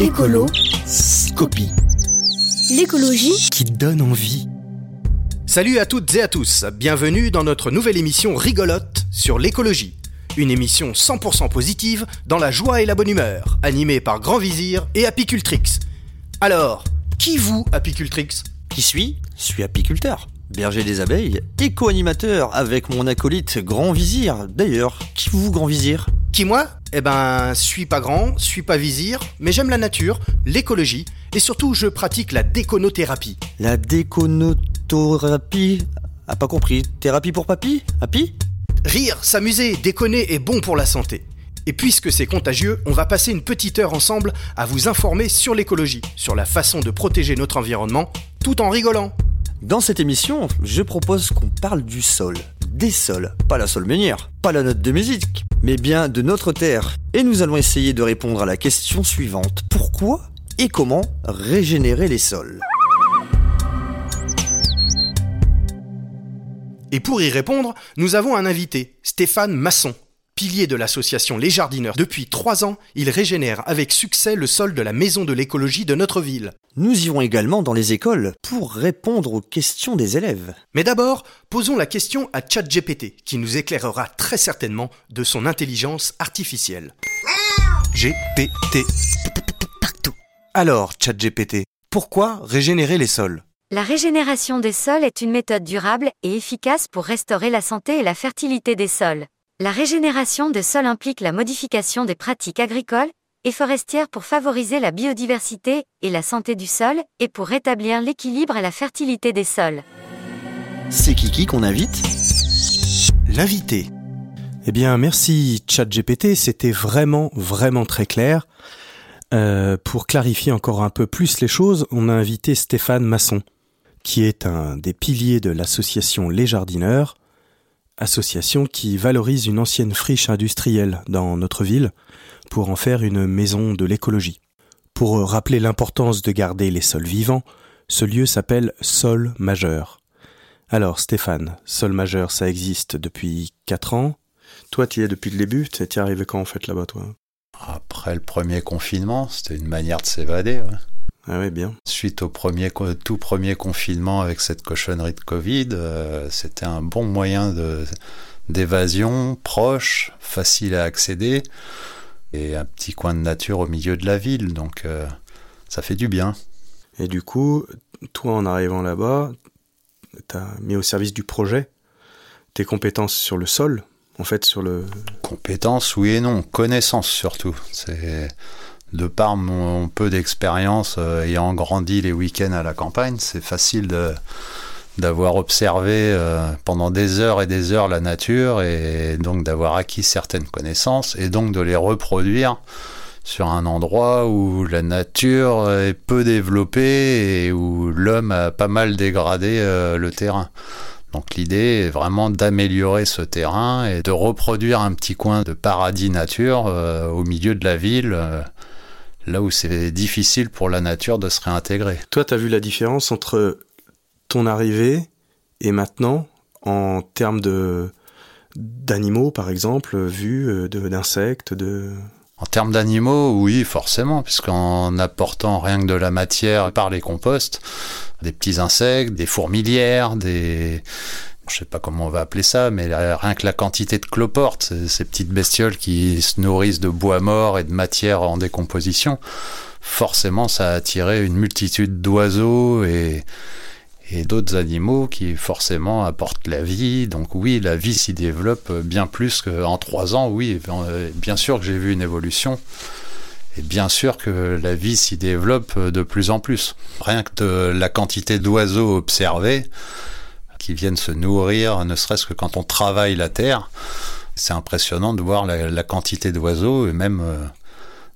Écolo, Scopie, l'écologie, qui donne envie. Salut à toutes et à tous, bienvenue dans notre nouvelle émission rigolote sur l'écologie. Une émission 100% positive dans la joie et la bonne humeur, animée par Grand Vizir et Apicultrix. Alors, qui vous, Apicultrix? Qui suis? Je suis apiculteur, berger des abeilles, éco-animateur avec mon acolyte Grand Vizir. D'ailleurs, qui vous, Grand Vizir? Qui moi? Eh ben, suis pas grand, suis pas vizir, mais j'aime la nature, l'écologie, et surtout je pratique la déconothérapie. La déconothérapie Ah, pas compris. Thérapie pour papy? Happy Rire, s'amuser, déconner est bon pour la santé. Et puisque c'est contagieux, on va passer une petite heure ensemble à vous informer sur l'écologie, sur la façon de protéger notre environnement, tout en rigolant. Dans cette émission, je propose qu'on parle du sol. Des sols, pas la sol meunière, pas la note de musique, mais bien de notre terre. Et nous allons essayer de répondre à la question suivante. Pourquoi et comment régénérer les sols? Et pour y répondre, nous avons un invité, Stéphane Masson. Pilier de l'association Les Jardineurs depuis trois ans, il régénère avec succès le sol de la maison de l'écologie de notre ville. Nous irons également dans les écoles pour répondre aux questions des élèves. Mais d'abord, posons la question à ChatGPT, qui nous éclairera très certainement de son intelligence artificielle. GPT. partout. Alors, ChatGPT, pourquoi régénérer les sols? La régénération des sols est une méthode durable et efficace pour restaurer la santé et la fertilité des sols. La régénération des sols implique la modification des pratiques agricoles et forestières pour favoriser la biodiversité et la santé du sol et pour rétablir l'équilibre et la fertilité des sols. C'est Kiki qu'on invite L'invité. Eh bien, merci ChatGPT, c'était vraiment, vraiment très clair. Euh, pour clarifier encore un peu plus les choses, on a invité Stéphane Masson, qui est un des piliers de l'association Les Jardineurs, association qui valorise une ancienne friche industrielle dans notre ville pour en faire une maison de l'écologie. Pour rappeler l'importance de garder les sols vivants, ce lieu s'appelle Sol Majeur. Alors Stéphane, Sol Majeur, ça existe depuis 4 ans. Toi, tu y es depuis le début. T'es arrivé quand en fait là-bas, toi? Après le premier confinement, c'était une manière de s'évader. ouais. Ah oui, bien. Suite au premier, tout premier confinement avec cette cochonnerie de Covid, euh, c'était un bon moyen d'évasion, proche, facile à accéder, et un petit coin de nature au milieu de la ville, donc euh, ça fait du bien. Et du coup, toi, en arrivant là-bas, t'as mis au service du projet tes compétences sur le sol, en fait, sur le. Compétences, oui et non. Connaissance surtout. C'est de par mon peu d'expérience euh, ayant grandi les week-ends à la campagne, c'est facile d'avoir observé euh, pendant des heures et des heures la nature et donc d'avoir acquis certaines connaissances et donc de les reproduire sur un endroit où la nature est peu développée et où l'homme a pas mal dégradé euh, le terrain. Donc l'idée est vraiment d'améliorer ce terrain et de reproduire un petit coin de paradis nature au milieu de la ville, là où c'est difficile pour la nature de se réintégrer. Toi, t'as vu la différence entre ton arrivée et maintenant, en termes de d'animaux, par exemple, vus, euh, d'insectes, de. En termes d'animaux, oui, forcément, puisqu'en apportant rien que de la matière par les composts, des petits insectes, des fourmilières, des... Je sais pas comment on va appeler ça, mais rien que la quantité de cloportes, ces, petites bestioles qui se nourrissent de bois mort et de matière en décomposition, forcément ça a attiré une multitude d'oiseaux et, d'autres animaux qui forcément apportent la vie. Donc oui, la vie s'y développe bien plus qu'en trois ans. Oui, euh, bien sûr que j'ai vu une évolution. Et bien sûr que la vie s'y développe de plus en plus. Rien que la quantité d'oiseaux observés qui viennent se nourrir, ne serait-ce que quand on travaille la terre, c'est impressionnant de voir la, la quantité d'oiseaux et même euh,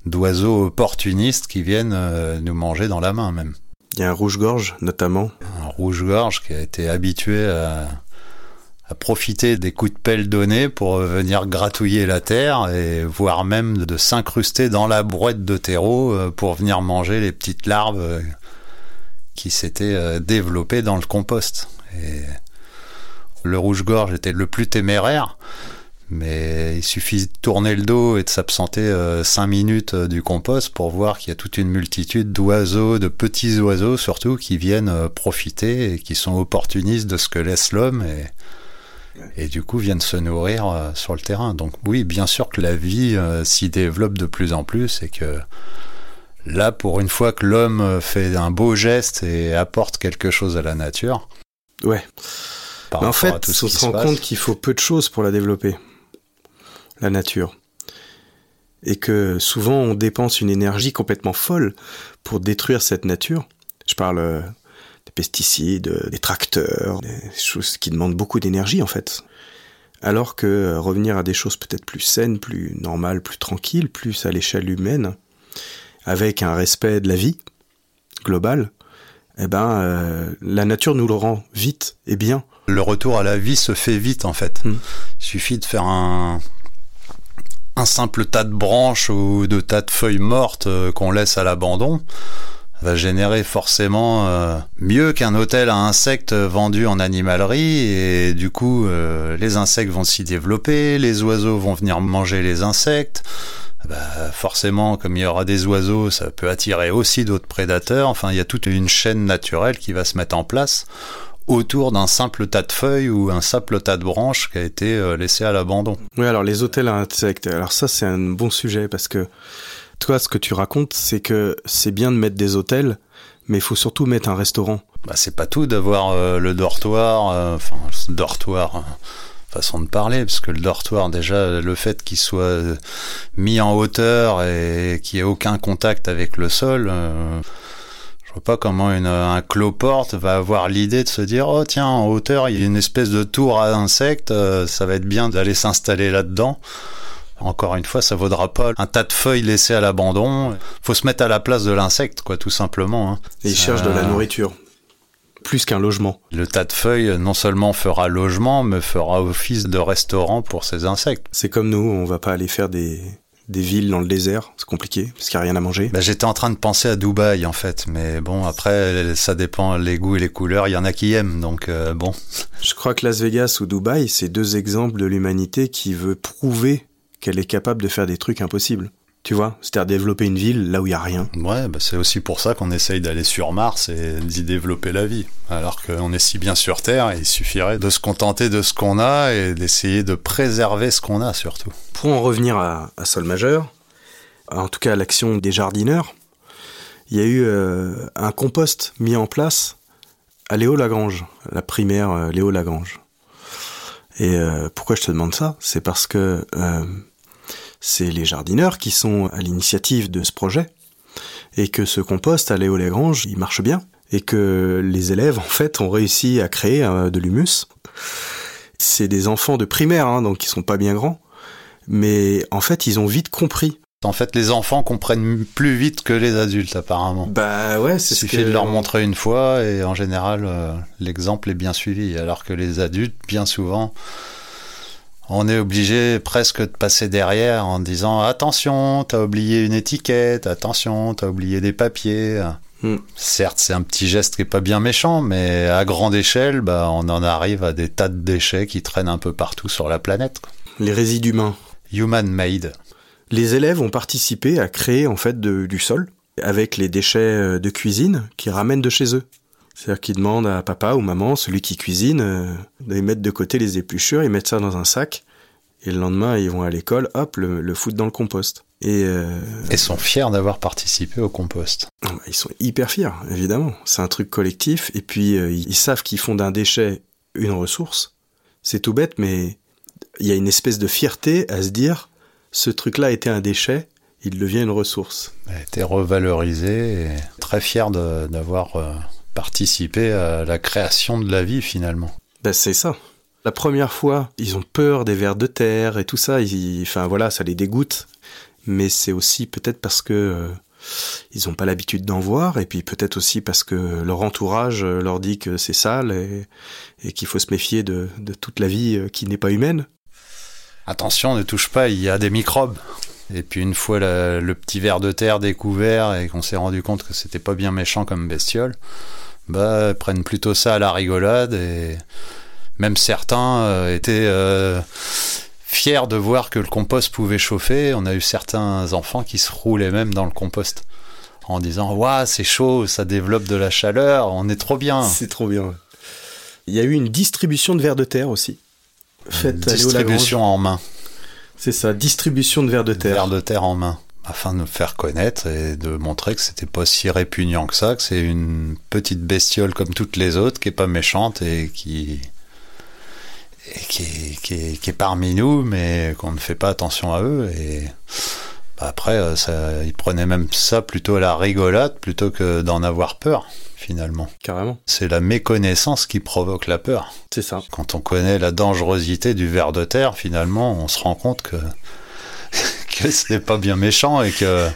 d'oiseaux opportunistes qui viennent euh, nous manger dans la main même Il y a un rouge-gorge, notamment. un rouge-gorge qui a été habitué à, à profiter des coups de pelle donnés pour venir gratouiller la terre et voire même de s'incruster dans la brouette de terreau euh, pour venir manger les petites larves euh, qui s'étaient euh, développées dans le compost. Et le rouge-gorge était le plus téméraire, Mais il suffit de tourner le dos et de s'absenter 5 minutes du compost pour voir qu'il y a toute une multitude d'oiseaux, de petits oiseaux surtout, qui viennent profiter et qui sont opportunistes de ce que laisse l'homme et, et du coup viennent se nourrir euh, sur le terrain. Donc oui, bien sûr que la vie euh, s'y développe de plus en plus et que là, pour une fois que l'homme euh, fait un beau geste et apporte quelque chose à la nature. Ouais. Mais en fait, on se rend compte qu'il faut peu de choses pour la développer, la nature. Et que souvent on dépense une énergie complètement folle pour détruire cette nature. Je parle des pesticides, des tracteurs, des choses qui demandent beaucoup d'énergie en fait. Alors que euh, revenir à des choses peut-être plus saines, plus normales, plus tranquilles, plus à l'échelle humaine, avec un respect de la vie globale, eh ben euh, la nature nous le rend vite et bien. Le retour à la vie se fait vite en fait. Hmm. Il suffit de faire un, un simple tas de branches ou de tas de feuilles mortes euh, qu'on laisse à l'abandon va générer forcément euh, mieux qu'un hôtel à insectes vendu en animalerie et du coup euh, les insectes vont s'y développer, les oiseaux vont venir manger les insectes. Bah, forcément, comme il y aura des oiseaux, ça peut attirer aussi d'autres prédateurs. Enfin, il y a toute une chaîne naturelle qui va se mettre en place autour d'un simple tas de feuilles ou un simple tas de branches qui a été euh, laissé à l'abandon. Oui, alors les hôtels à insectes, alors ça c'est un bon sujet parce que toi, ce que tu racontes, c'est que c'est bien de mettre des hôtels, mais il faut surtout mettre un restaurant. Bah, c'est pas tout d'avoir euh, le dortoir, euh, enfin, dortoir, euh, façon de parler, parce que le dortoir, déjà, le fait qu'il soit mis en hauteur et qu'il n'y ait aucun contact avec le sol, je vois pas comment une, un cloporte va avoir l'idée de se dire, oh tiens, en hauteur, il y a une espèce de tour à insectes, ça va être bien d'aller s'installer là-dedans. Encore une fois, ça vaudra pas un tas de feuilles laissées à l'abandon. Faut se mettre à la place de l'insecte, quoi, tout simplement. Hein. Et ils cherchent de la nourriture. Plus qu'un logement. Le tas de feuilles non seulement fera logement, mais fera office de restaurant pour ces insectes. C'est comme nous, on va pas aller faire des, des villes dans le désert, c'est compliqué parce qu'il n'y a rien à manger. Bah, j'étais en train de penser à Dubaï en fait, mais bon après ça dépend les goûts et les couleurs, il y en a qui aiment donc euh, bon. Je crois que Las Vegas ou Dubaï, c'est deux exemples de l'humanité qui veut prouver qu'elle est capable de faire des trucs impossibles. Tu vois, c'est-à-dire développer une ville là où il y a rien. Ouais, bah c'est aussi pour ça qu'on essaye d'aller sur Mars et d'y développer la vie. Alors qu'on est si bien sur Terre, il suffirait de se contenter de ce qu'on a et d'essayer de préserver ce qu'on a surtout. Pour en revenir à, Sol Majeur, en tout cas à l'action des jardineurs, il y a eu euh, un compost mis en place à Léo Lagrange, la primaire euh, Léo Lagrange. Et euh, pourquoi je te demande ça? C'est parce que c'est les jardineurs qui sont à l'initiative de ce projet, et que ce compost à Léo Lagrange, il marche bien, et que les élèves, en fait, ont réussi à créer euh, de l'humus. C'est des enfants de primaire, hein, donc ils sont pas bien grands, mais en fait, ils ont vite compris. En fait, les enfants comprennent plus vite que les adultes, apparemment. Bah ouais, c'est Il suffit de leur montrer une fois, et en général, euh, l'exemple est bien suivi, alors que les adultes, bien souvent, on est obligé presque de passer derrière en disant attention, t'as oublié une étiquette, attention, t'as oublié des papiers. Hmm. Certes, c'est un petit geste qui est pas bien méchant, mais à grande échelle, bah, on en arrive à des tas de déchets qui traînent un peu partout sur la planète. Les résidus humains. Human made. Les élèves ont participé à créer en fait du sol avec les déchets euh, de cuisine qu'ils ramènent de chez eux. C'est-à-dire qu'ils demandent à papa ou maman, celui qui cuisine, euh, de mettre de côté les épluchures, ils mettent ça dans un sac, et le lendemain ils vont à l'école, hop, le, le foutent dans le compost. Et, euh, et sont fiers d'avoir participé au compost. Ah bah, ils sont hyper fiers, évidemment. C'est un truc collectif, et puis euh, ils savent qu'ils font d'un déchet une ressource. C'est tout bête, mais il y a une espèce de fierté à se dire, ce truc-là était un déchet, il devient une ressource. Il a été revalorisé, et très fier d'avoir participer à la création de la vie finalement. Ben c'est ça. La première fois, ils ont peur des vers de terre et tout ça. enfin voilà, ça les dégoûte. Mais c'est aussi peut-être parce que euh, ils n'ont pas l'habitude d'en voir, et puis peut-être aussi parce que leur entourage leur dit que c'est sale et, qu'il faut se méfier de, toute la vie euh, qui n'est pas humaine. Attention, ne touche pas, il y a des microbes. Et puis une fois le petit ver de terre découvert et qu'on s'est rendu compte que c'était pas bien méchant comme bestiole, bah, prennent plutôt ça à la rigolade et même certains euh, étaient euh, fiers de voir que le compost pouvait chauffer. On a eu certains enfants qui se roulaient même dans le compost en disant Waouh, c'est chaud, ça développe de la chaleur, on est trop bien. C'est trop bien. Il y a eu une distribution de vers de terre aussi. Faites distribution en main. C'est ça, distribution de vers de terre. Vers de terre en main afin de nous faire connaître et de montrer que c'était pas si répugnant que ça, que c'est une petite bestiole comme toutes les autres, qui est pas méchante et qui qui, est, qui, est, parmi nous, mais qu'on ne fait pas attention à eux. Et bah, après, euh, ça, ils prenaient même ça plutôt à la rigolade plutôt que d'en avoir peur finalement. Carrément. C'est la méconnaissance qui provoque la peur. C'est ça. Quand on connaît la dangerosité du ver de terre, finalement, on se rend compte que que ce n'est pas bien méchant et que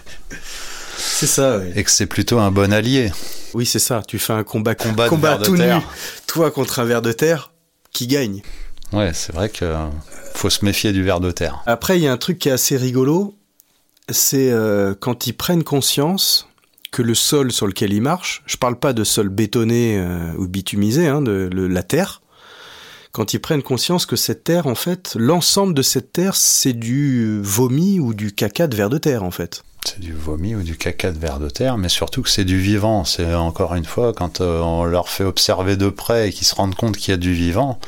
c'est ça oui. et que c'est plutôt un bon allié. Oui, c'est ça. Tu fais un combat combat, combat tout nu, toi contre un ver de terre, qui gagne? Ouais, c'est vrai que faut se méfier du ver de terre. Après, il y a un truc qui est assez rigolo, c'est euh, quand ils prennent conscience que le sol sur lequel ils marchent, je parle pas de sol bétonné euh, ou bitumisé, hein, de la terre, quand ils prennent conscience que cette terre, en fait, l'ensemble de cette terre, c'est du vomi ou du caca de verre de terre, en fait. C'est du vomi ou du caca de verre de terre, mais surtout que c'est du vivant. C'est encore une fois, quand euh, on leur fait observer de près et qu'ils se rendent compte qu'il y a du vivant,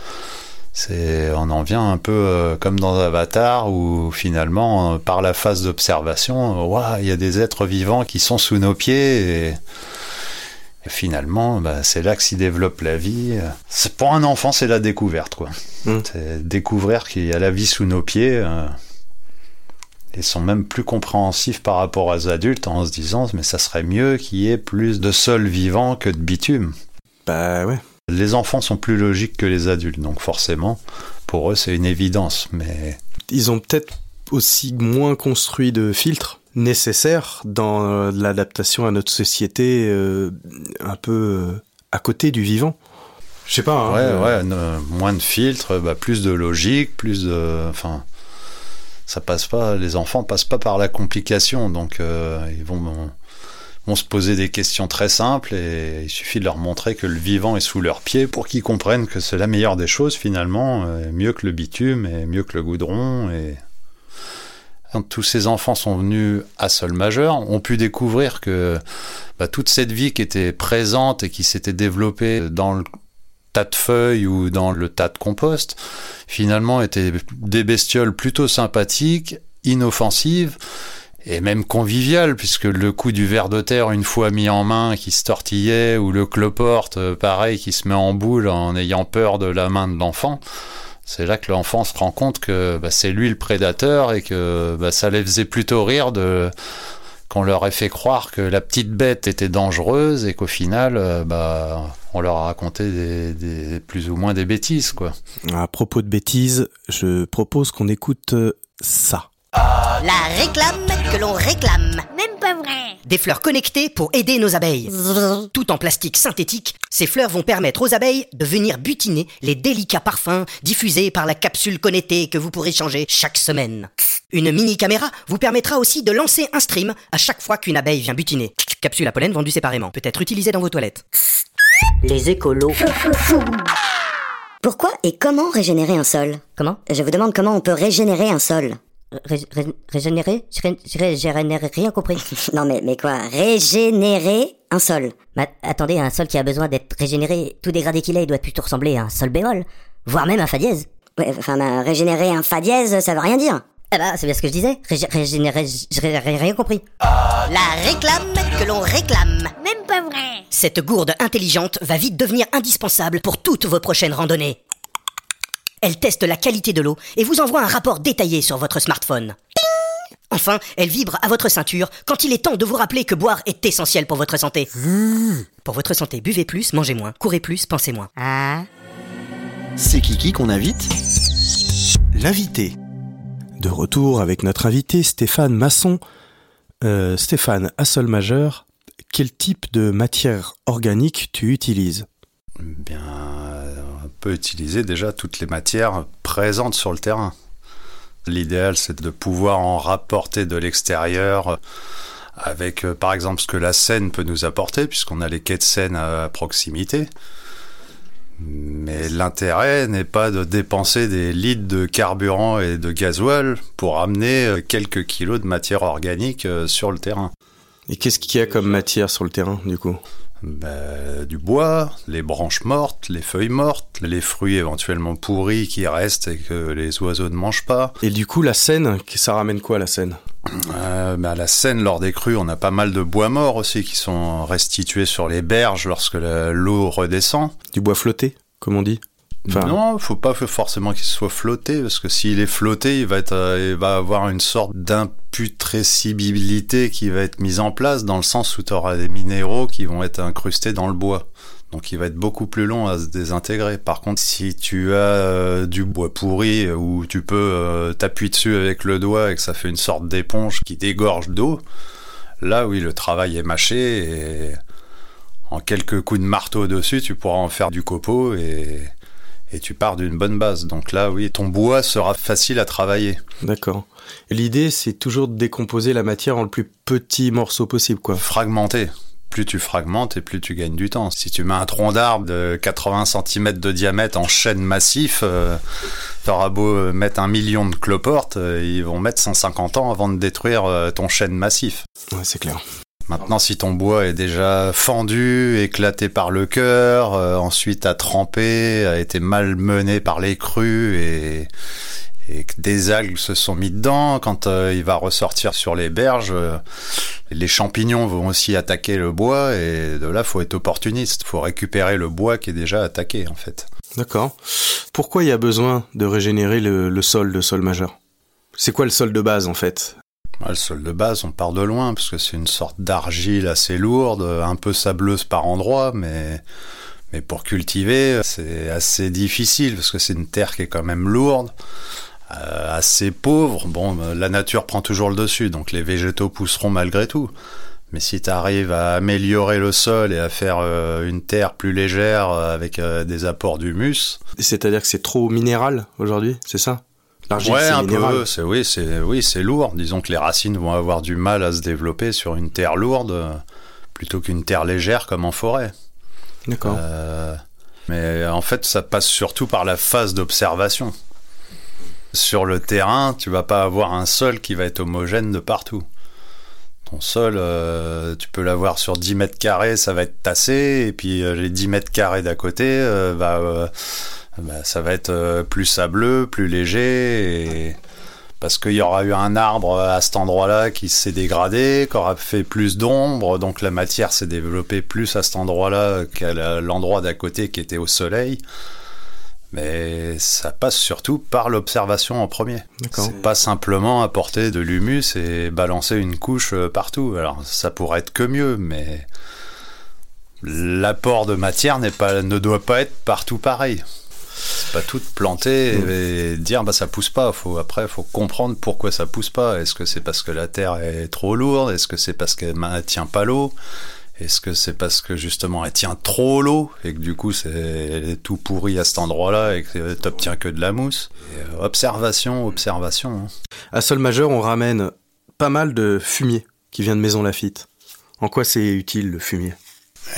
c'est, on en vient un peu euh, comme dans Avatar où finalement, euh, par la phase d'observation, il y a des êtres vivants qui sont sous nos pieds et finalement, bah, c'est là que s'y développe la vie. C'est, pour un enfant, c'est la découverte, quoi. Mmh. C'est découvrir qu'il y a la vie sous nos pieds. Euh, ils sont même plus compréhensifs par rapport aux adultes en se disant, mais ça serait mieux qu'il y ait plus de sol vivant que de bitume. Bah ouais. Les enfants sont plus logiques que les adultes, donc forcément, pour eux, c'est une évidence, mais... Ils ont peut-être aussi moins construit de filtres nécessaires dans euh, l'adaptation à notre société euh, un peu euh, à côté du vivant. Je sais pas. Hein, ouais, ouais, moins de filtres, bah, plus de logique, plus de, enfin, ça passe pas. Les enfants passent pas par la complication, donc ils vont, vont se poser des questions très simples et il suffit de leur montrer que le vivant est sous leurs pieds pour qu'ils comprennent que c'est la meilleure des choses finalement, mieux que le bitume et mieux que le goudron et tous ces enfants sont venus à sol majeur, ont pu découvrir que bah, toute cette vie qui était présente et qui s'était développée dans le tas de feuilles ou dans le tas de compost, finalement étaient des bestioles plutôt sympathiques, inoffensives et même conviviales, puisque le coup du ver de terre, une fois mis en main, qui se tortillait, ou le cloporte, euh, pareil, qui se met en boule en ayant peur de la main de l'enfant, c'est là que l'enfant se rend compte que bah, c'est lui le prédateur et que bah, ça les faisait plutôt rire de qu'on leur ait fait croire que la petite bête était dangereuse et qu'au final, euh, bah, on leur a raconté des, plus ou moins des bêtises, quoi. À propos de bêtises, je propose qu'on écoute euh, ça. La réclame que l'on réclame. Même pas vrai. Des fleurs connectées pour aider nos abeilles. Tout en plastique synthétique, ces fleurs vont permettre aux abeilles de venir butiner les délicats parfums diffusés par la capsule connectée que vous pourrez changer chaque semaine. Une mini caméra vous permettra aussi de lancer un stream à chaque fois qu'une abeille vient butiner. Capsule à pollen vendue séparément, peut être utilisée dans vos toilettes. Les écolos. Pourquoi et comment régénérer un sol? Comment? Je vous demande comment on peut régénérer un sol. Régénérer J'ai rien compris. non mais, mais quoi? Régénérer un sol Mais attendez, un sol qui a besoin d'être régénéré, tout dégradé qu'il est, il doit plutôt ressembler à un sol bémol, voire même un fa dièse. Ouais, enfin, bah, régénérer un fa dièse, ça veut rien dire. Eh bah, c'est bien ce que je disais. Régénérer, j'ai rien compris. La réclame que l'on réclame. Même pas vrai. Cette gourde intelligente va vite devenir indispensable pour toutes vos prochaines randonnées. Elle teste la qualité de l'eau et vous envoie un rapport détaillé sur votre smartphone. Enfin, elle vibre à votre ceinture quand il est temps de vous rappeler que boire est essentiel pour votre santé. Pour votre santé, buvez plus, mangez moins, courez plus, pensez moins. Ah. C'est Kiki qu'on invite L'invité. De retour avec notre invité Stéphane Masson. Euh, Stéphane, à sol majeur, quel type de matière organique tu utilises? Bien, peut utiliser déjà toutes les matières présentes sur le terrain. L'idéal, c'est de pouvoir en rapporter de l'extérieur avec, euh, par exemple, ce que la Seine peut nous apporter, puisqu'on a les quais de Seine à proximité. Mais l'intérêt n'est pas de dépenser des litres de carburant et de gasoil pour amener euh, quelques kilos de matière organique euh, sur le terrain. Et qu'est-ce qu'il y a comme matière sur le terrain, du coup? Ben, du bois, les branches mortes, les feuilles mortes, les fruits éventuellement pourris qui restent et que les oiseaux ne mangent pas. Et du coup, la Seine, ça ramène quoi, la Seine Euh, à la Seine, lors des crues, on a pas mal de bois morts aussi qui sont restitués sur les berges lorsque l'eau redescend. Du bois flotté, comme on dit? Enfin, non, faut pas forcément qu'il soit flotté, parce que s'il est flotté, il va être, euh, il va avoir une sorte d'imputrescibilité qui va être mise en place, dans le sens où tu auras des minéraux qui vont être incrustés dans le bois. Donc il va être beaucoup plus long à se désintégrer. Par contre, si tu as euh, du bois pourri où tu peux euh, t'appuyer dessus avec le doigt et que ça fait une sorte d'éponge qui dégorge d'eau, là oui, le travail est mâché et en quelques coups de marteau dessus, tu pourras en faire du copeau et, et tu pars d'une bonne base. Donc là, oui, ton bois sera facile à travailler. D'accord. L'idée, c'est toujours de décomposer la matière en le plus petit morceau possible, quoi. Fragmenter. Plus tu fragmentes et plus tu gagnes du temps. Si tu mets un tronc d'arbre de 80 cm de diamètre en chêne massif, euh, t'auras beau euh, mettre un million de cloportes, euh, ils vont mettre 150 ans avant de détruire euh, ton chêne massif. Ouais, c'est clair. Maintenant, si ton bois est déjà fendu, éclaté par le cœur, euh, ensuite a trempé, a été malmené par les crues et, et que des algues se sont mis dedans, quand euh, il va ressortir sur les berges, euh, les champignons vont aussi attaquer le bois et de là, faut être opportuniste. Faut récupérer le bois qui est déjà attaqué, en fait. D'accord. Pourquoi il y a besoin de régénérer le, le sol de sol majeur? C'est quoi le sol de base, en fait? Le sol de base, on part de loin, parce que c'est une sorte d'argile assez lourde, un peu sableuse par endroits, mais, mais pour cultiver, c'est assez difficile, parce que c'est une terre qui est quand même lourde, euh, assez pauvre. Bon, la nature prend toujours le dessus, donc les végétaux pousseront malgré tout. Mais si tu arrives à améliorer le sol et à faire euh, une terre plus légère euh, avec euh, des apports d'humus, C'est-à-dire que c'est trop minéral aujourd'hui, c'est ça? L'argile, ouais, un minéral. peu. C'est oui, c'est oui, c'est lourd. Disons que les racines vont avoir du mal à se développer sur une terre lourde euh, plutôt qu'une terre légère comme en forêt. D'accord. Euh, mais en fait, ça passe surtout par la phase d'observation. Sur le terrain, tu vas pas avoir un sol qui va être homogène de partout. Ton sol, euh, tu peux l'avoir sur 10 mètres carrés, ça va être tassé, et puis euh, les 10 mètres carrés d'à côté, bah, bah, ça va être euh, plus sableux, plus léger, et... parce qu'il y aura eu un arbre à cet endroit-là qui s'est dégradé, qui aura fait plus d'ombre, donc la matière s'est développée plus à cet endroit-là qu'à l'endroit d'à côté qui était au soleil. Mais ça passe surtout par l'observation en premier. C'est pas simplement apporter de l'humus et balancer une couche euh, partout. Alors ça pourrait être que mieux, mais l'apport de matière pas, ne doit pas être partout pareil. C'est pas tout planter et, et dire bah ça pousse pas. Faut après faut comprendre pourquoi ça pousse pas. Est-ce que c'est parce que la terre est trop lourde? Est-ce que c'est parce qu'elle ne tient pas l'eau? Est-ce que c'est parce que justement elle tient trop l'eau et que du coup c'est tout pourri à cet endroit-là et que t'obtiens que de la mousse? Et, euh, Observation, observation. hein. À sol majeur, on ramène pas mal de fumier qui vient de Maison Lafitte. En quoi c'est utile le fumier?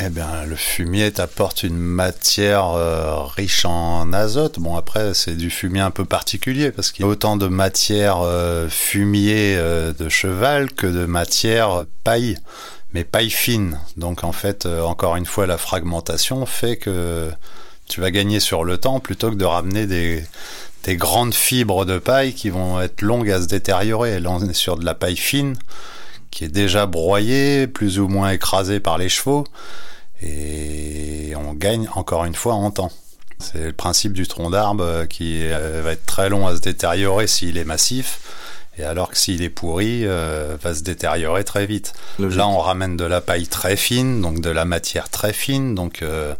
Eh bien, le fumier t'apporte une matière euh, riche en azote. Bon, après, c'est du fumier un peu particulier parce qu'il y a autant de matière euh, fumier euh, de cheval que de matière paille, mais paille fine. Donc, en fait, encore une fois, la fragmentation fait que tu vas gagner sur le temps plutôt que de ramener des, des grandes fibres de paille qui vont être longues à se détériorer. Là, on est sur de la paille fine qui est déjà broyée, plus ou moins écrasée par les chevaux, et on gagne encore une fois en temps. C'est le principe du tronc d'arbre euh, qui euh, va être très long à se détériorer s'il est massif, et alors que s'il est pourri, euh, va se détériorer très vite. Logique. Là, on ramène de la paille très fine, donc de la matière très fine, donc euh,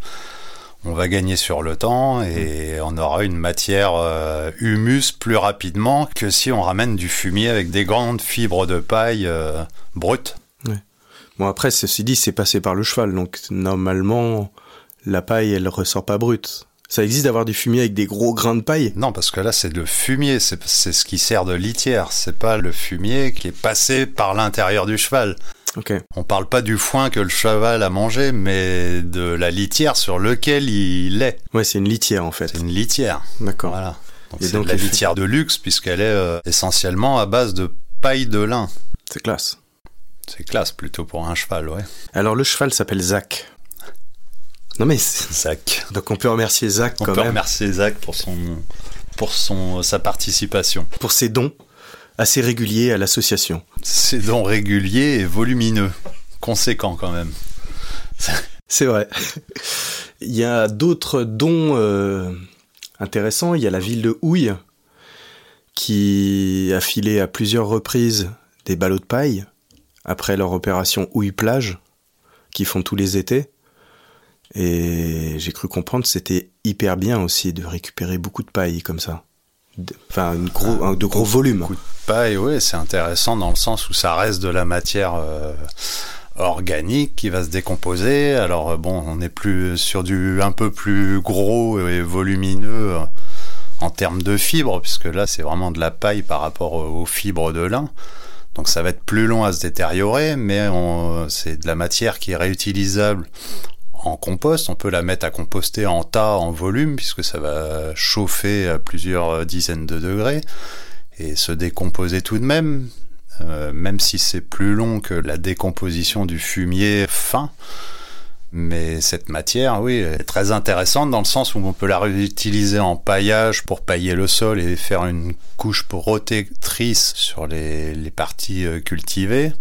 on va gagner sur le temps et on aura une matière euh, humus plus rapidement que si on ramène du fumier avec des grandes fibres de paille euh, brutes. Bon après, ceci dit, c'est passé par le cheval, donc normalement, la paille, elle ressort pas brute. Ça existe d'avoir du fumier avec des gros grains de paille? Non, parce que là, c'est le fumier, c'est ce qui sert de litière. C'est pas le fumier qui est passé par l'intérieur du cheval. Ok. On parle pas du foin que le cheval a mangé, mais de la litière sur lequel il est. Ouais, c'est une litière en fait. C'est une litière. D'accord. Voilà. Donc c'est de la litière de luxe puisqu'elle est euh, essentiellement à base de paille de lin. C'est classe. C'est classe plutôt pour un cheval, ouais. Alors le cheval s'appelle Zach. Non mais Zach. donc on peut remercier Zach On quand peut même remercier Zach pour son pour son sa participation. pour ses dons assez réguliers à l'association. Ses dons réguliers et volumineux, conséquents quand même. C'est vrai. Il y a d'autres dons euh, intéressants. Il y a la ville de Houille qui a filé à plusieurs reprises des ballots de paille après leur opération Houille-Plage qu'ils font tous les étés. Et j'ai cru comprendre que c'était hyper bien aussi de récupérer beaucoup de paille comme ça. De- Enfin, une gros, un- de gros volumes. Beaucoup de paille, ouais, c'est intéressant dans le sens où ça reste de la matière euh, organique qui va se décomposer. Alors euh, bon, on est plus sur du un peu plus gros et volumineux euh, en termes de fibres, puisque là c'est vraiment de la paille par rapport aux fibres de lin. Donc ça va être plus long à se détériorer, mais c'est de la matière qui est réutilisable compost. On peut la mettre à composter en tas, en volume, puisque ça va chauffer à plusieurs dizaines de degrés et se décomposer tout de même, euh, même si c'est plus long que la décomposition du fumier fin. Mais cette matière, oui, est très intéressante dans le sens où on peut la réutiliser en paillage pour pailler le sol et faire une couche protectrice sur les, les parties euh, cultivées.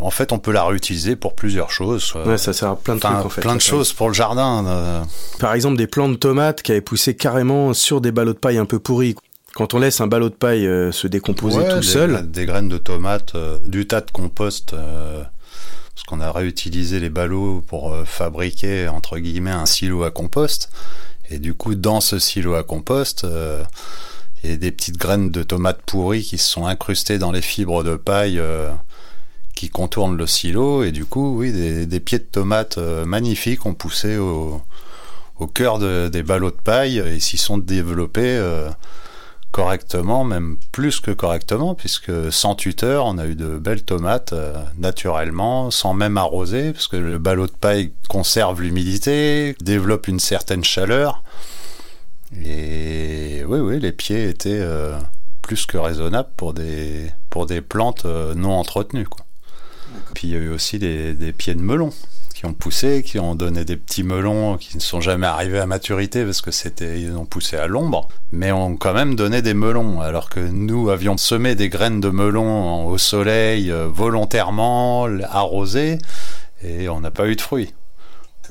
En fait, on peut la réutiliser pour plusieurs choses. Ouais, ça sert à plein de Enfin, trucs en fait. plein de choses pour le jardin. euh, Par exemple, des plants de tomates qui avaient poussé carrément sur des ballots de paille un peu pourris. Quand on laisse un ballot de paille euh, se décomposer Ouais, tout des, seul, Des graines de tomates, euh, du tas de compost, euh, parce qu'on a réutilisé les ballots pour euh, fabriquer, entre guillemets, un silo à compost. Et du coup, dans ce silo à compost, euh, il y a des petites graines de tomates pourries qui se sont incrustées dans les fibres de paille euh, qui contournent le silo. Et du coup, oui, des, pieds de tomates euh, magnifiques ont poussé au, cœur de- des ballots de paille et s'y sont développés euh, correctement, même plus que correctement, puisque sans tuteur, on a eu de belles tomates euh, naturellement, sans même arroser, parce que le ballot de paille conserve l'humidité, développe une certaine chaleur. Et oui, oui, les pieds étaient plus que raisonnables pour des, pour des plantes non entretenues. Quoi. Puis il y a eu aussi des, des pieds de melon qui ont poussé, qui ont donné des petits melons qui ne sont jamais arrivés à maturité parce que c'était ils ont poussé à l'ombre, mais ont quand même donné des melons alors que nous avions semé des graines de melons au soleil euh, volontairement arrosées et on n'a pas eu de fruits.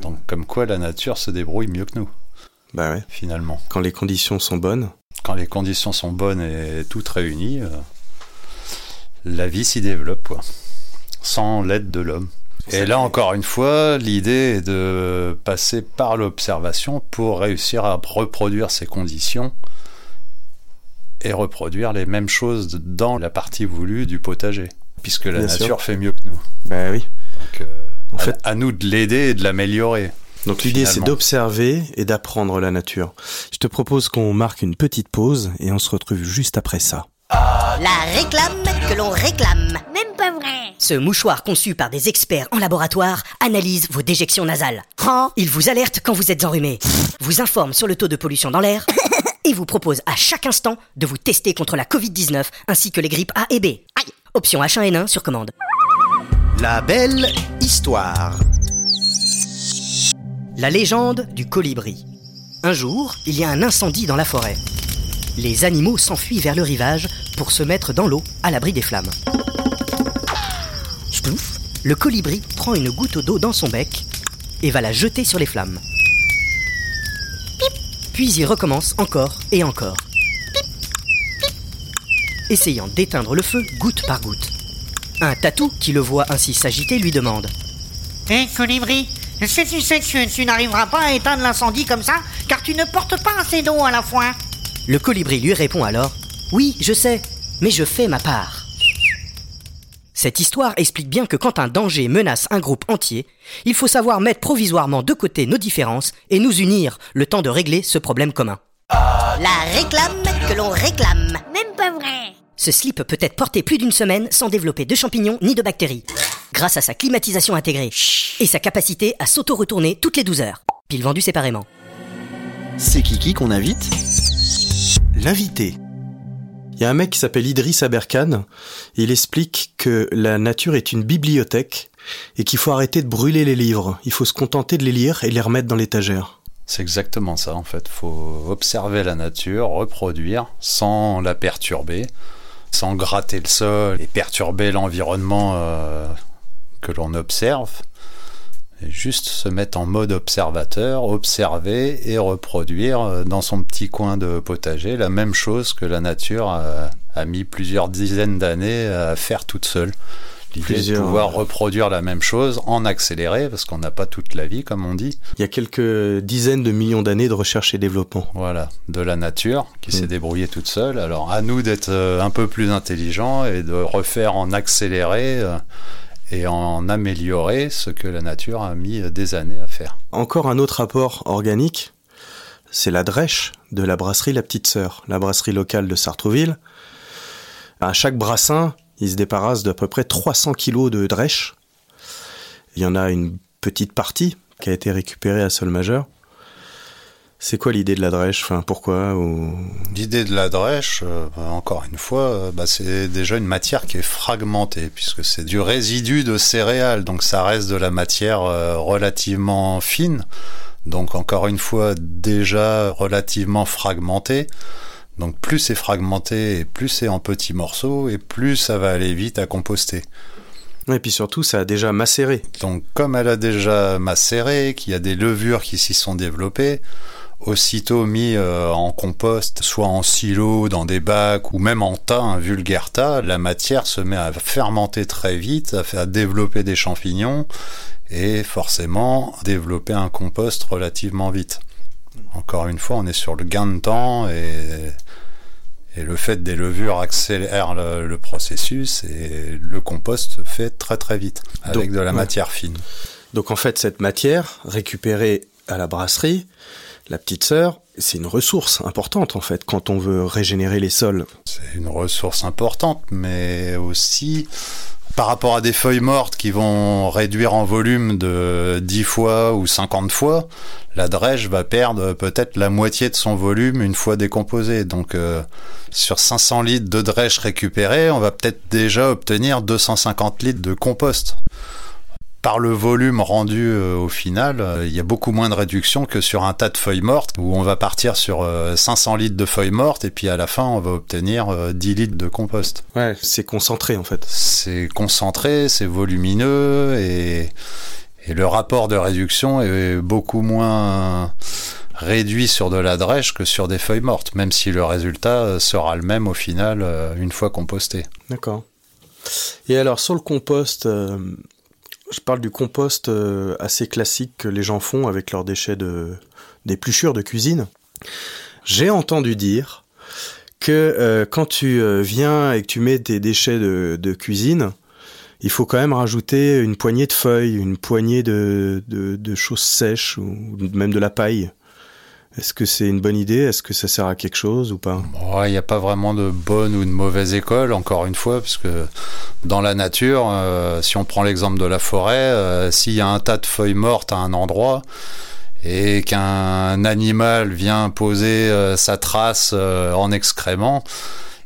Donc comme quoi la nature se débrouille mieux que nous bah ouais, finalement. quand les conditions sont bonnes, Quand les conditions sont bonnes et toutes réunies, euh, la vie s'y développe quoi. Sans l'aide de l'homme. Et là, encore une fois, l'idée est de passer par l'observation pour réussir à reproduire ces conditions et reproduire les mêmes choses dans la partie voulue du potager, puisque la Bien sûr. nature fait mieux que nous. bah oui. Donc, euh, En à- fait- à, nous de l'aider et de l'améliorer. Donc l'idée c'est d'observer et d'apprendre la nature. Je te propose qu'on marque une petite pause et on se retrouve juste après ça. La réclame que l'on réclame. Même pas vrai. Ce mouchoir conçu par des experts en laboratoire analyse vos déjections nasales. Il vous alerte quand vous êtes enrhumé, vous informe sur le taux de pollution dans l'air et vous propose à chaque instant de vous tester contre la Covid-19 ainsi que les grippes A et B. Aïe Option H1N1 sur commande. La belle histoire. La légende du colibri. Un jour, il y a un incendie dans la forêt. Les animaux s'enfuient vers le rivage pour se mettre dans l'eau à l'abri des flammes. Splouf, le colibri prend une goutte d'eau dans son bec et va la jeter sur les flammes. Puis il recommence encore et encore. Essayant d'éteindre le feu goutte par goutte. Un tatou qui le voit ainsi s'agiter lui demande Hé, colibri, est-ce que tu sais que tu n'arriveras pas à éteindre l'incendie comme ça, car tu ne portes pas assez d'eau à la fois Le colibri lui répond alors Oui, je sais, mais je fais ma part. Cette histoire explique bien que quand un danger menace un groupe entier, il faut savoir mettre provisoirement de côté nos différences et nous unir le temps de régler ce problème commun. La réclame que l'on réclame. Même pas vrai. Ce slip peut être porté plus d'une semaine sans développer de champignons ni de bactéries. Grâce à sa climatisation intégrée et sa capacité à s'auto-retourner toutes les 12 heures. Pile vendu séparément. C'est Kiki qu'on invite L'invité. Il y a un mec qui s'appelle Idriss Aberkan. Il explique que la nature est une bibliothèque et qu'il faut arrêter de brûler les livres. Il faut se contenter de les lire et les remettre dans l'étagère. C'est exactement ça en fait. Faut observer la nature, reproduire sans la perturber, sans gratter le sol et perturber l'environnement euh, que l'on observe. Juste se mettre en mode observateur, observer et reproduire euh, dans son petit coin de potager la même chose que la nature a, a mis plusieurs dizaines d'années à faire toute seule. L'idée de pouvoir reproduire la même chose en accéléré, parce qu'on n'a pas toute la vie, comme on dit. Il y a quelques dizaines de millions d'années de recherche et développement. Voilà, de la nature qui s'est Mm. débrouillée toute seule. Alors à nous d'être euh, un peu plus intelligents et de refaire en accéléré euh, et en améliorer ce que la nature a mis des années à faire. Encore un autre apport organique, c'est la drèche de la brasserie La Petite Sœur, la brasserie locale de Sartrouville. À chaque brassin, il se débarrasse d'à peu près 300 kilos de drèche. Il y en a une petite partie qui a été récupérée à sol majeur. C'est quoi l'idée de la drèche Enfin, pourquoi ou... L'idée de la drèche, euh, bah, encore une fois, euh, bah, c'est déjà une matière qui est fragmentée, puisque c'est du résidu de céréales, donc ça reste de la matière euh, relativement fine, donc encore une fois déjà relativement fragmentée. Donc plus c'est fragmenté et plus c'est en petits morceaux et plus ça va aller vite à composter. Et puis surtout, ça a déjà macéré. Donc comme elle a déjà macéré, qu'il y a des levures qui s'y sont développées, aussitôt mis euh, en compost, soit en silo, dans des bacs ou même en tas, un vulgaire tas, la matière se met à fermenter très vite, à faire développer des champignons et forcément développer un compost relativement vite. Encore une fois, on est sur le gain de temps et, et le fait des levures accélère le, le processus et le compost se fait très très vite avec Donc, de la ouais. matière fine. Donc en fait, cette matière récupérée à la brasserie, la petite sœur, c'est une ressource importante en fait quand on veut régénérer les sols. C'est une ressource importante, mais aussi par rapport à des feuilles mortes qui vont réduire en volume de 10 fois ou 50 fois, la drèche va perdre peut-être la moitié de son volume une fois décomposée. Donc euh, sur 500 litres de drèche récupérée, on va peut-être déjà obtenir 250 litres de compost. Par le volume rendu euh, au final, euh, il y a beaucoup moins de réduction que sur un tas de feuilles mortes où on va partir sur euh, 500 litres de feuilles mortes et puis à la fin on va obtenir euh, 10 litres de compost. Ouais, c'est concentré en fait. C'est concentré, c'est volumineux et, et le rapport de réduction est beaucoup moins réduit sur de la drèche que sur des feuilles mortes, même si le résultat euh, sera le même au final euh, une fois composté. D'accord. Et alors sur le compost, euh, je parle du compost euh, assez classique que les gens font avec leurs déchets de d'épluchures de cuisine. J'ai entendu dire que euh, quand tu euh, viens et que tu mets tes déchets de, cuisine, il faut quand même rajouter une poignée de feuilles, une poignée de, de, de choses sèches ou même de la paille. Est-ce que c'est une bonne idée? Est-ce que ça sert à quelque chose ou pas? Il n'y a pas vraiment de bonne ou de mauvaise école, encore une fois, parce que dans la nature, euh, si on prend l'exemple de la forêt, euh, s'il y a un tas de feuilles mortes à un endroit et qu'un animal vient poser euh, sa trace en excrément,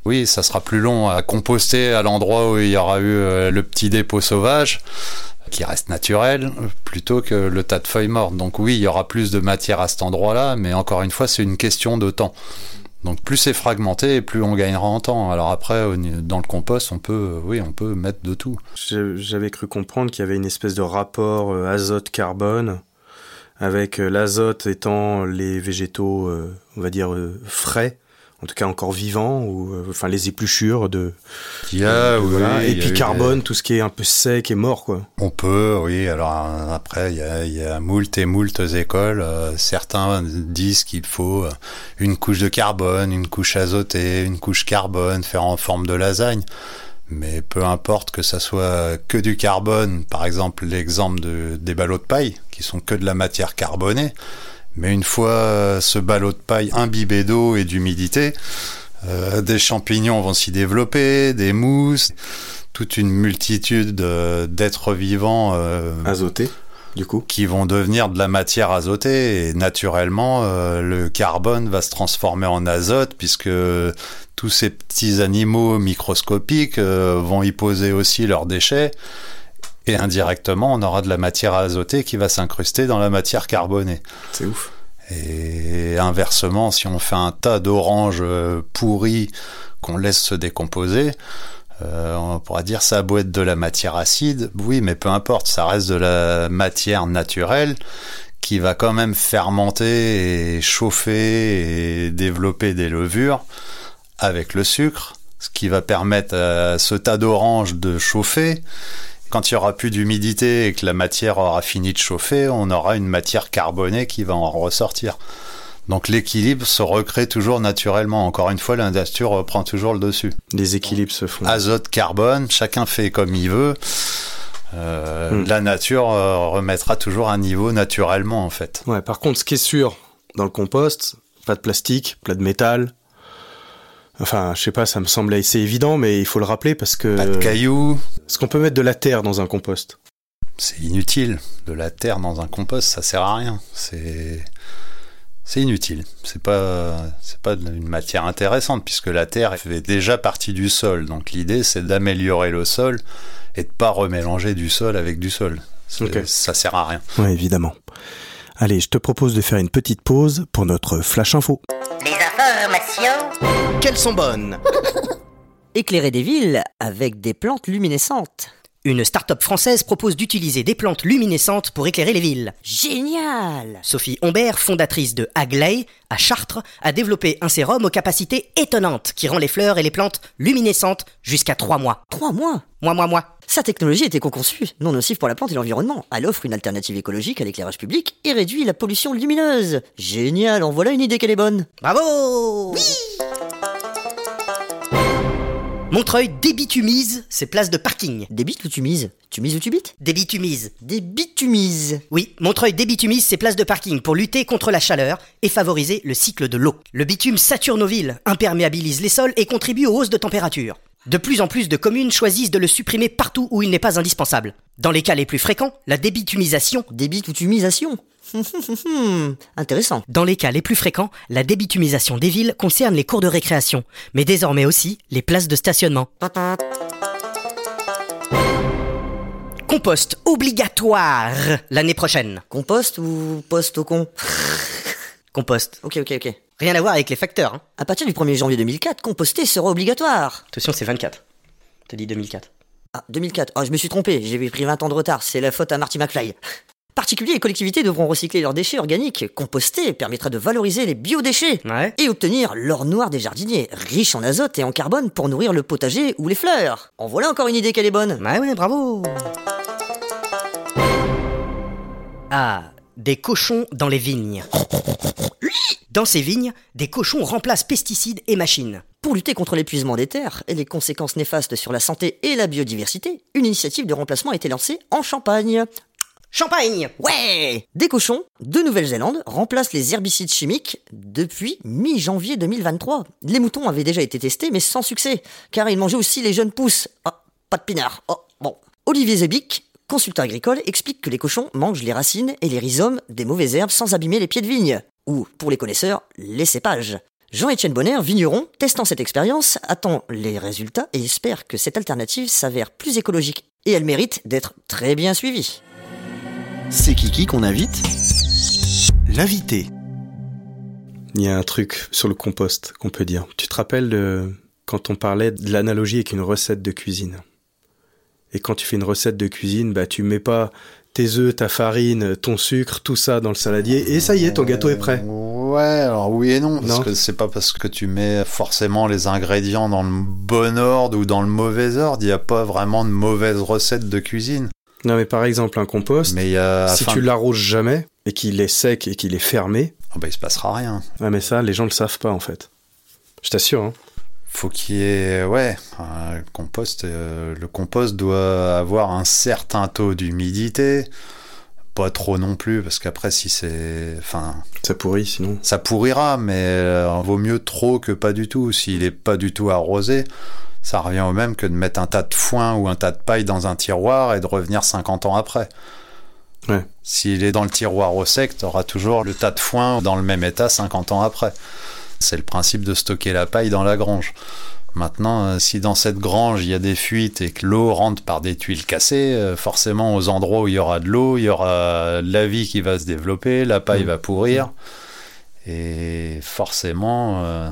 oui, ça sera plus long à composter à l'endroit où il y aura eu le petit dépôt sauvage qui reste naturel plutôt que le tas de feuilles mortes. Donc oui, il y aura plus de matière à cet endroit-là, mais encore une fois, c'est une question de temps. Donc plus c'est fragmenté, plus on gagnera en temps. Alors après, dans le compost, on peut, oui, on peut mettre de tout. J'avais cru comprendre qu'il y avait une espèce de rapport euh, azote-carbone, avec euh, l'azote étant les végétaux, euh, on va dire, euh, frais, en tout cas encore vivants, ou euh, enfin les épluchures de... Il y a, de- oui, voilà. il Et y puis carbone, tout ce qui est un peu sec et mort, quoi. On peut, oui. Alors après, il y a, il y a moult et moult écoles. Euh, certains disent qu'il faut euh, une couche de carbone, une couche azotée, une couche carbone, faire en forme de lasagne. Mais peu importe que ça soit que du carbone, par exemple l'exemple de, des ballots de paille, qui sont que de la matière carbonée. Mais une fois euh, ce ballot de paille imbibé d'eau et d'humidité, Euh, des champignons vont s'y développer, des mousses, toute une multitude euh, d'êtres vivants euh, Azoté, du coup. qui vont devenir de la matière azotée et naturellement euh, le carbone va se transformer en azote puisque tous ces petits animaux microscopiques euh, vont y poser aussi leurs déchets et indirectement on aura de la matière azotée qui va s'incruster dans la matière carbonée. C'est ouf. Et inversement, si on fait un tas d'oranges euh, pourries qu'on laisse se décomposer, euh, on pourra dire ça a beau être de la matière acide, oui, mais peu importe, ça reste de la matière naturelle qui va quand même fermenter et chauffer et développer des levures avec le sucre, ce qui va permettre à ce tas d'oranges de chauffer. Quand il y aura plus d'humidité et que la matière aura fini de chauffer, on aura une matière carbonée qui va en ressortir. Donc l'équilibre se recrée toujours naturellement. Encore une fois, la nature reprend toujours le dessus. Les équilibres se font. Azote, carbone, chacun fait comme il veut. Euh, Hmm. La nature euh, remettra toujours un niveau naturellement en fait. Ouais, par contre, ce qui est sûr, dans le compost, pas de plastique, pas de métal. Enfin, je sais pas, ça me semble assez évident, mais il faut le rappeler parce que. Pas de cailloux, Est-ce qu'on peut mettre de la terre dans un compost c'est inutile. De la terre dans un compost, ça sert à rien. C'est c'est inutile. C'est pas c'est pas une matière intéressante puisque la terre fait déjà partie du sol. Donc l'idée c'est d'améliorer le sol et de pas remélanger du sol avec du sol. C'est- Ok. Ça sert à rien. Ouais, évidemment. Allez, je te propose de faire une petite pause pour notre flash info. Les informations Qu'elles sont bonnes Éclairer des villes avec des plantes luminescentes. Une start-up française propose d'utiliser des plantes luminescentes pour éclairer les villes. Génial Sophie Humbert, fondatrice de Agley, à Chartres, a développé un sérum aux capacités étonnantes qui rend les fleurs et les plantes luminescentes jusqu'à 3 mois. Trois mois Moi, moi, moi. Sa technologie était co-conçue, non nocive pour la plante et l'environnement. Elle offre une alternative écologique à l'éclairage public et réduit la pollution lumineuse. Génial, en voilà une idée qu'elle est bonne. Bravo Montreuil débitumise ses places de parking. Des bites ou tu mises? Tu mises ou tu bites? Débitumise. Des bites tu mises. Oui, Montreuil débitumise ses places de parking pour lutter contre la chaleur et favoriser le cycle de l'eau. Le bitume sature nos villes, imperméabilise les sols et contribue aux hausses de température. De plus en plus de communes choisissent de le supprimer partout où il n'est pas indispensable. Dans les cas les plus fréquents, la débitumisation. Des bites ou tu misation Intéressant. Dans les cas les plus fréquents, la débitumisation des villes concerne les cours de récréation, mais désormais aussi les places de stationnement. Compost obligatoire l'année prochaine. Compost ou poste au con? Compost. Ok, ok, ok. Rien à voir avec les facteurs. Hein. À partir du 1er janvier 2004, composter sera obligatoire. Attention, c'est 24. T'as dit 2004. Ah, 2004. Ah, je me suis trompé, j'ai pris 20 ans de retard, c'est la faute à Marty McFly. Particuliers et collectivités devront recycler leurs déchets organiques. Composter permettra de valoriser les biodéchets Ouais. et obtenir l'or noir des jardiniers, riche en azote et en carbone pour nourrir le potager ou les fleurs. En voilà encore une idée qu'elle est bonne. Ouais, ouais, bravo. Ah, des cochons dans les vignes. Dans ces vignes, des cochons remplacent pesticides et machines. Pour lutter contre l'épuisement des terres et les conséquences néfastes sur la santé et la biodiversité, une initiative de remplacement a été lancée en Champagne. Champagne Ouais Des cochons de Nouvelle-Zélande remplacent les herbicides chimiques depuis mi-janvier 2023. Les moutons avaient déjà été testés, mais sans succès, car ils mangeaient aussi les jeunes pousses. Ah, pas de pinard. Oh, bon. Olivier Zebic, consultant agricole, explique que les cochons mangent les racines et les rhizomes des mauvaises herbes sans abîmer les pieds de vigne. Ou, pour les connaisseurs, les cépages. Jean-Étienne Bonner, vigneron, testant cette expérience, attend les résultats et espère que cette alternative s'avère plus écologique. Et elle mérite d'être très bien suivie. C'est Kiki qu'on invite L'invité. Il y a un truc sur le compost qu'on peut dire. Tu te rappelles de quand on parlait de l'analogie avec une recette de cuisine? Et quand tu fais une recette de cuisine, bah tu mets pas tes œufs, ta farine, ton sucre, tout ça dans le saladier et ça y est, ton gâteau est prêt. Ouais, alors oui et non, parce Non. que c'est pas parce que tu mets forcément les ingrédients dans le bon ordre ou dans le mauvais ordre, il n'y a pas vraiment de mauvaise recette de cuisine. Non mais par exemple un compost, Mais si tu l'arroses jamais et qu'il est sec et qu'il est fermé, bah, il se passera rien. ah mais ça les gens le savent pas en fait. Je t'assure. Hein. Faut qu'il y ait, ouais, un compost. euh, le compost doit avoir un certain taux d'humidité pas trop non plus, parce qu'après, si c'est. Enfin. Ça pourrit sinon. Ça pourrira, mais euh, vaut mieux trop que pas du tout. S'il est pas du tout arrosé, ça revient au même que de mettre un tas de foin ou un tas de paille dans un tiroir et de revenir 50 ans après. Ouais. S'il est dans le tiroir au sec, tu auras toujours le tas de foin dans le même état 50 ans après. C'est le principe de stocker la paille dans la grange. Maintenant, euh, si dans cette grange il y a des fuites et que l'eau rentre par des tuiles cassées, euh, forcément aux endroits où il y aura de l'eau, il y aura de la vie qui va se développer, la paille Mmh. va pourrir, et forcément euh,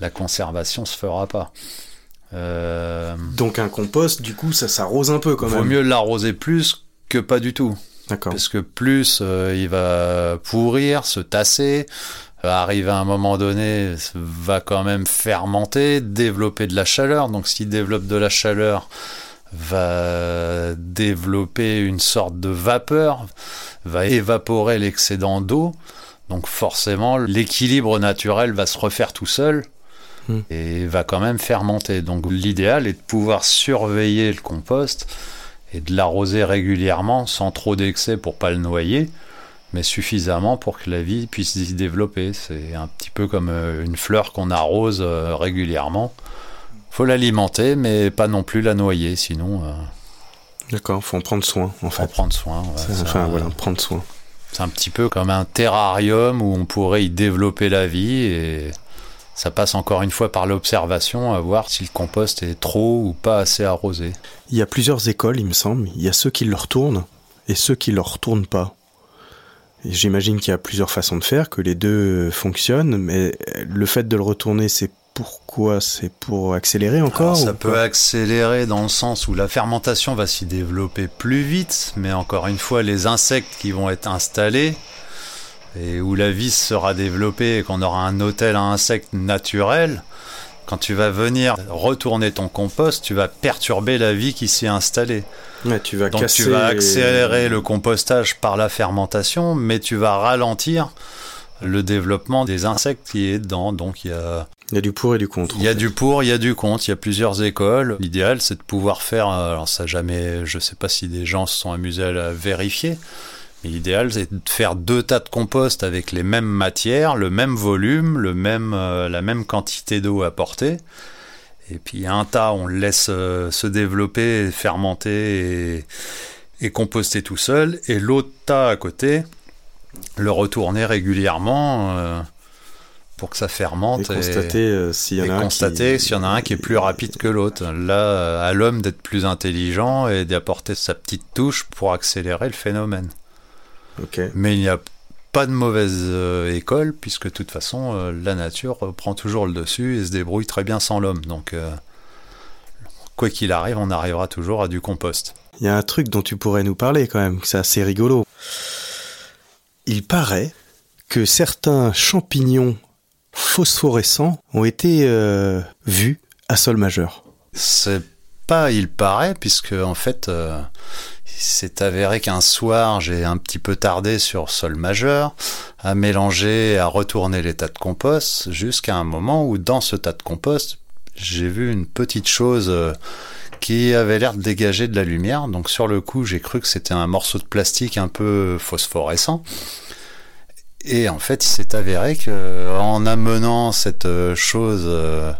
la conservation se fera pas. Euh, Donc un compost, du coup, ça s'arrose un peu quand vaut même. mieux l'arroser plus que pas du tout. D'accord. Parce que plus euh, il va pourrir, se tasser, arriver à un moment donné, va quand même fermenter, développer de la chaleur. Donc s'il développe de la chaleur, va développer une sorte de vapeur, va évaporer l'excédent d'eau. Donc forcément, l'équilibre naturel va se refaire tout seul Hmm. et va quand même fermenter. Donc l'idéal est de pouvoir surveiller le compost et de l'arroser régulièrement sans trop d'excès pour pas le noyer, mais suffisamment pour que la vie puisse s'y développer. C'est un petit peu comme euh, une fleur qu'on arrose euh, régulièrement. Faut l'alimenter, mais pas non plus la noyer, sinon euh, D'accord, faut en prendre soin en faut en fait. prendre soin. ouais. C'est- C'est Enfin un- voilà, prendre soin. c'est un petit peu comme un terrarium où on pourrait y développer la vie et ça passe encore une fois par l'observation à voir si le compost est trop ou pas assez arrosé. Il y a plusieurs écoles, il me semble. Il y a ceux qui le retournent et ceux qui le retournent pas. J'imagine qu'il y a plusieurs façons de faire, que les deux fonctionnent, mais le fait de le retourner, c'est pourquoi? C'est pour accélérer encore Alors, ça peut accélérer dans le sens où la fermentation va s'y développer plus vite, mais encore une fois, les insectes qui vont être installés et où la vis sera développée et qu'on aura un hôtel à insectes naturel, quand tu vas venir retourner ton compost, tu vas perturber la vie qui s'y est installée. Ouais, tu vas Donc casser tu vas accélérer le compostage par la fermentation, mais tu vas ralentir le développement des insectes qui est dedans. Donc il y a Il y a du pour et du contre. il y a du pour, il y a du contre, il y a plusieurs écoles. L'idéal, c'est de pouvoir faire. euh, Alors, ça jamais. Je sais pas si des gens se sont amusés à la vérifier. L'idéal, c'est de faire deux tas de compost avec les mêmes matières, le même volume, le même, euh, la même quantité d'eau apportée. Et puis un tas, on le laisse euh, se développer, fermenter et, et composter tout seul. Et l'autre tas à côté, le retourner régulièrement euh, pour que ça fermente. Et constater s'il y en et a un constater qui- s'il y en a un qui est plus rapide que l'autre. Là, à l'homme d'être plus intelligent et d'apporter sa petite touche pour accélérer le phénomène. Mais il n'y a pas de mauvaise euh, école, puisque de toute façon, euh, la nature euh, prend toujours le dessus et se débrouille très bien sans l'homme. Donc, quoi qu'il arrive, on arrivera toujours à du compost. Il y a un truc dont tu pourrais nous parler quand même, c'est assez rigolo. Il paraît que certains champignons phosphorescents ont été vus à sol majeur. C'est pas, il paraît, puisque en fait, s'est avéré qu'un soir, j'ai un petit peu tardé sur sol majeur, à mélanger, à retourner les tas de compost, jusqu'à un moment où dans ce tas de compost, j'ai vu une petite chose euh, qui avait l'air de dégager de la lumière. Donc sur le coup, j'ai cru que c'était un morceau de plastique un peu phosphorescent. Et en fait, il s'est avéré que en amenant cette euh, chose euh,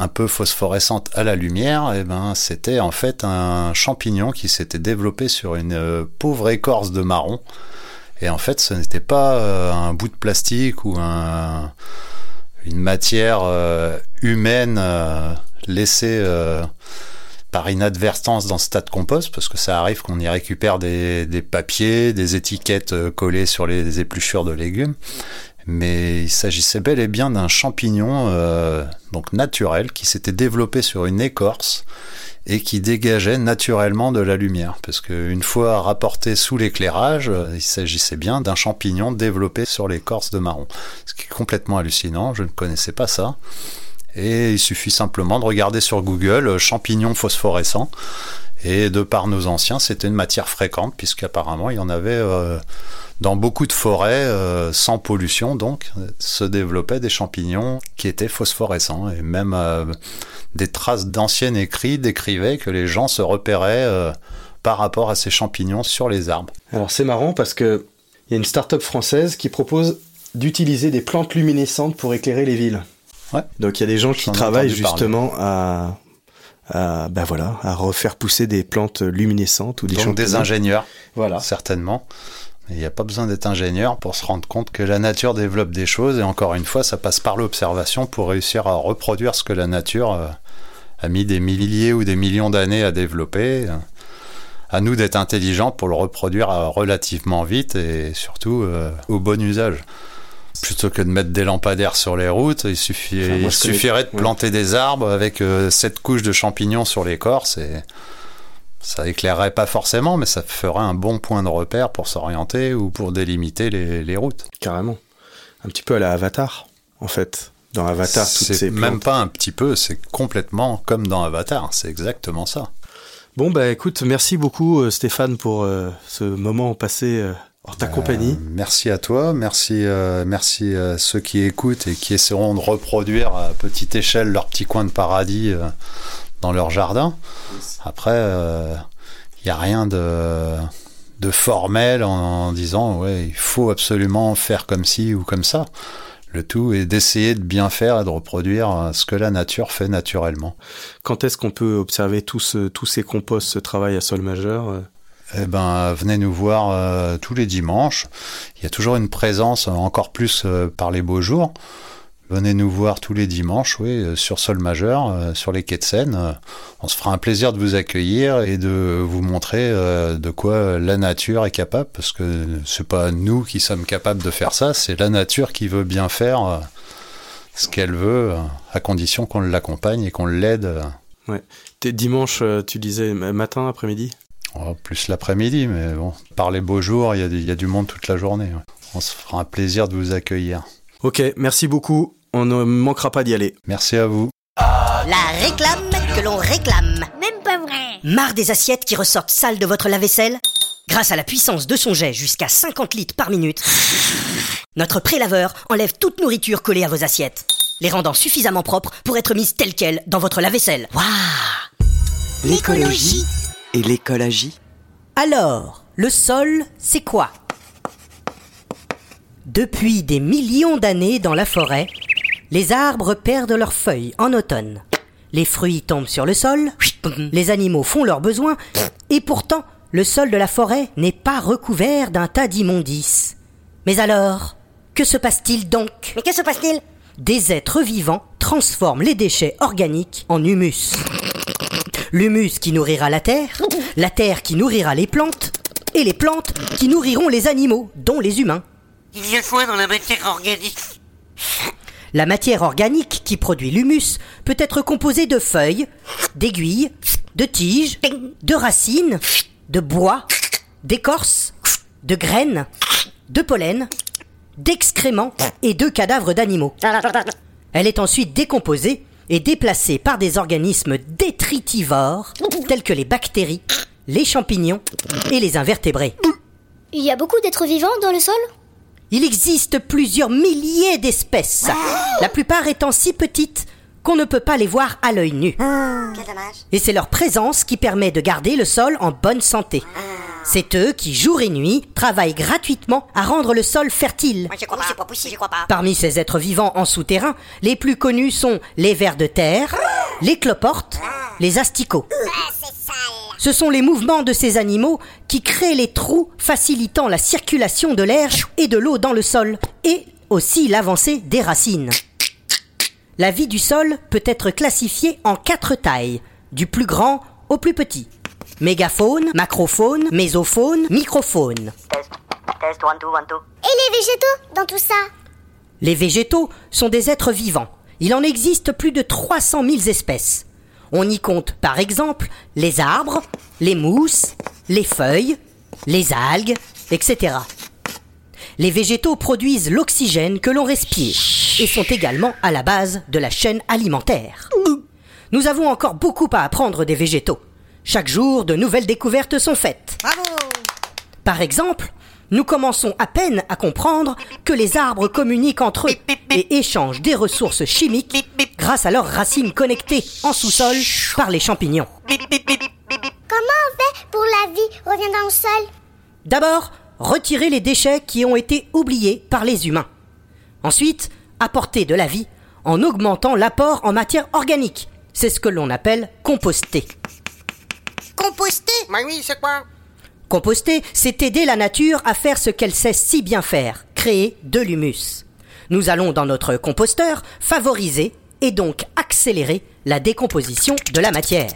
un peu phosphorescente à la lumière, eh ben, c'était en fait un champignon qui s'était développé sur une euh, pauvre écorce de marron. Et en fait, ce n'était pas euh, un bout de plastique ou un, une matière euh, humaine laissée par inadvertance dans ce tas de compost, parce que ça arrive qu'on y récupère des, des papiers, des étiquettes collées sur les épluchures de légumes. Mais il s'agissait bel et bien d'un champignon euh, donc naturel qui s'était développé sur une écorce et qui dégageait naturellement de la lumière. Parce qu'une fois rapporté sous l'éclairage, euh, il s'agissait bien d'un champignon développé sur l'écorce de marron. Ce qui est complètement hallucinant, je ne connaissais pas ça. Et il suffit simplement de regarder sur Google euh, champignons phosphorescents. Et de par nos anciens, c'était une matière fréquente, puisqu'apparemment il y en avait euh, dans beaucoup de forêts, euh, sans pollution donc, euh, se développaient des champignons qui étaient phosphorescents. Et même euh, des traces d'anciens écrits décrivaient que les gens se repéraient par rapport à ces champignons sur les arbres. Alors c'est marrant parce que il y a une start-up française qui propose d'utiliser des plantes luminescentes pour éclairer les villes. Ouais. Donc il y a des gens qui travaillent parler. justement à, à ben voilà, à refaire pousser des plantes luminescentes ou des Donc des ingénieurs, Voilà. certainement. Il n'y a pas besoin d'être ingénieur pour se rendre compte que la nature développe des choses et encore une fois, ça passe par l'observation pour réussir à reproduire ce que la nature euh, a mis des milliers ou des millions d'années à développer. À nous d'être intelligents pour le reproduire euh, relativement vite et surtout euh, au bon usage. Plutôt que de mettre des lampadaires sur les routes, il, suffit, Enfin, suffirait de ouais. planter des arbres avec euh, sept couches de champignons sur l'écorce et ça éclairerait pas forcément, mais ça ferait un bon point de repère pour s'orienter ou pour délimiter les, les routes. Carrément. Un petit peu à la Avatar, en fait. Dans Avatar, toutes C'est ces même pas un petit peu, c'est complètement comme dans Avatar, c'est exactement ça. Bon bah écoute, merci beaucoup euh, Stéphane pour euh, ce moment passé euh, en ta compagnie. Euh, merci à toi, merci, euh, merci à ceux qui écoutent et qui essaieront de reproduire à petite échelle leur petit coin de paradis euh, dans leur jardin. Après, il n'y a rien de, de formel en, en disant ouais, il faut absolument faire comme ci ou comme ça. Le tout est d'essayer de bien faire et de reproduire euh, ce que la nature fait naturellement. Quand est-ce qu'on peut observer tout ce- tous ces composts, ce travail à sol majeur euh? Eh ben, venez nous voir euh, tous les dimanches. Il y a toujours une présence, euh, encore plus euh, par les beaux jours. Venez nous voir tous les dimanches, oui, sur sol majeur, sur les quais de Seine. On se fera un plaisir de vous accueillir et de vous montrer de quoi la nature est capable, parce que c'est pas nous qui sommes capables de faire ça, c'est la nature qui veut bien faire ce qu'elle veut, à condition qu'on l'accompagne et qu'on l'aide. euh, T'es dimanche, tu disais ma- matin, après-midi? Oh, plus l'après-midi, mais bon, par les beaux jours, il y, a du- il y a du monde toute la journée. ouais. On se fera un plaisir de vous accueillir. Ok, merci beaucoup. On ne manquera pas d'y aller. Merci à vous. La réclame que l'on réclame. Même pas vrai. Marre des assiettes qui ressortent sales de votre lave-vaisselle Grâce à la puissance de son jet jusqu'à 50 litres par minute, notre prélaveur enlève toute nourriture collée à vos assiettes, les rendant suffisamment propres pour être mises telles quelles dans votre lave-vaisselle. Waouh L'écologie et l'écologie. Alors, le sol, c'est quoi? Depuis des millions d'années dans la forêt, les arbres perdent leurs feuilles en automne. Les fruits tombent sur le sol, les animaux font leurs besoins, et pourtant, le sol de la forêt n'est pas recouvert d'un tas d'immondices. Mais alors, que se passe-t-il donc? Mais que se passe-t-il? Des êtres vivants transforment les déchets organiques en humus. L'humus qui nourrira la terre, la terre qui nourrira les plantes, et les plantes qui nourriront les animaux, dont les humains. Il y a quoi dans la matière organique? La matière organique qui produit l'humus peut être composée de feuilles, d'aiguilles, de tiges, de racines, de bois, d'écorces, de graines, de pollen, d'excréments et de cadavres d'animaux. Elle est ensuite décomposée et déplacée par des organismes détritivores tels que les bactéries, les champignons et les invertébrés. Il y a beaucoup d'êtres vivants dans le sol? Il existe plusieurs milliers d'espèces, la plupart étant si petites qu'on ne peut pas les voir à l'œil nu. Quel dommage. Et c'est leur présence qui permet de garder le sol en bonne santé. C'est eux qui, jour et nuit, travaillent gratuitement à rendre le sol fertile. Moi, je crois pas. C'est pas possible, je crois pas. Parmi ces êtres vivants en souterrain, les plus connus sont les vers de terre, les cloportes, les asticots. Ce sont les mouvements de ces animaux qui créent les trous facilitant la circulation de l'air et de l'eau dans le sol, et aussi l'avancée des racines. La vie du sol peut être classifiée en quatre tailles, du plus grand au plus petit. Mégafaune, macrofaune, mésofaune, microfaune. Et les végétaux dans tout ça? Les végétaux sont des êtres vivants. Il en existe plus de 300 000 espèces. On y compte par exemple les arbres, les mousses, les feuilles, les algues, etc. Les végétaux produisent l'oxygène que l'on respire et sont également à la base de la chaîne alimentaire. Nous avons encore beaucoup à apprendre des végétaux. Chaque jour, de nouvelles découvertes sont faites. Bravo Par exemple, nous commençons à peine à comprendre que les arbres communiquent entre eux et échangent des ressources chimiques grâce à leurs racines connectées en sous-sol par les champignons. Comment on fait pour la vie revient dans le sol? D'abord, retirer les déchets qui ont été oubliés par les humains. Ensuite, apporter de la vie en augmentant l'apport en matière organique. C'est ce que l'on appelle composter. Composter? Oui, c'est quoi? Composter, c'est aider la nature à faire ce qu'elle sait si bien faire, créer de l'humus. Nous allons dans notre composteur favoriser et donc accélérer la décomposition de la matière.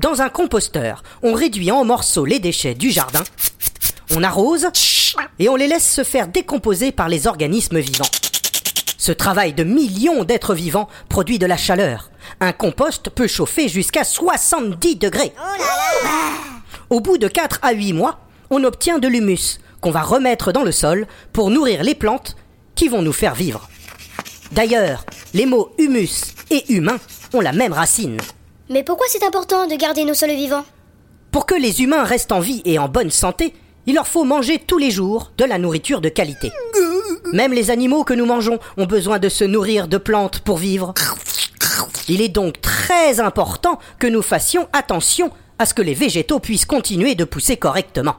Dans un composteur, on réduit en morceaux les déchets du jardin, on arrose et on les laisse se faire décomposer par les organismes vivants. Ce travail de millions d'êtres vivants produit de la chaleur. Un compost peut chauffer jusqu'à 70 degrés. Au bout de 4 à 8 mois, on obtient de l'humus qu'on va remettre dans le sol pour nourrir les plantes qui vont nous faire vivre. D'ailleurs, les mots humus et humain ont la même racine. Mais pourquoi c'est important de garder nos sols vivants? Pour que les humains restent en vie et en bonne santé, il leur faut manger tous les jours de la nourriture de qualité. Même les animaux que nous mangeons ont besoin de se nourrir de plantes pour vivre. Il est donc très important que nous fassions attention à ce que les végétaux puissent continuer de pousser correctement.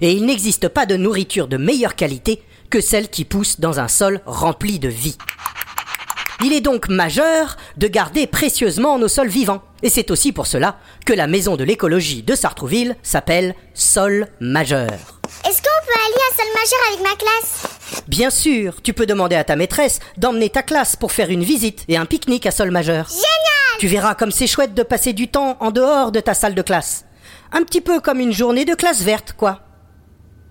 Et il n'existe pas de nourriture de meilleure qualité que celle qui pousse dans un sol rempli de vie. Il est donc majeur de garder précieusement nos sols vivants. Et c'est aussi pour cela que la maison de l'écologie de Sartrouville s'appelle Sol Majeur. Est-ce qu'on peut aller à Sol Majeur avec ma classe Bien sûr, tu peux demander à ta maîtresse d'emmener ta classe pour faire une visite et un pique-nique à Sol Majeur. Génial Tu verras comme c'est chouette de passer du temps en dehors de ta salle de classe. Un petit peu comme une journée de classe verte, quoi.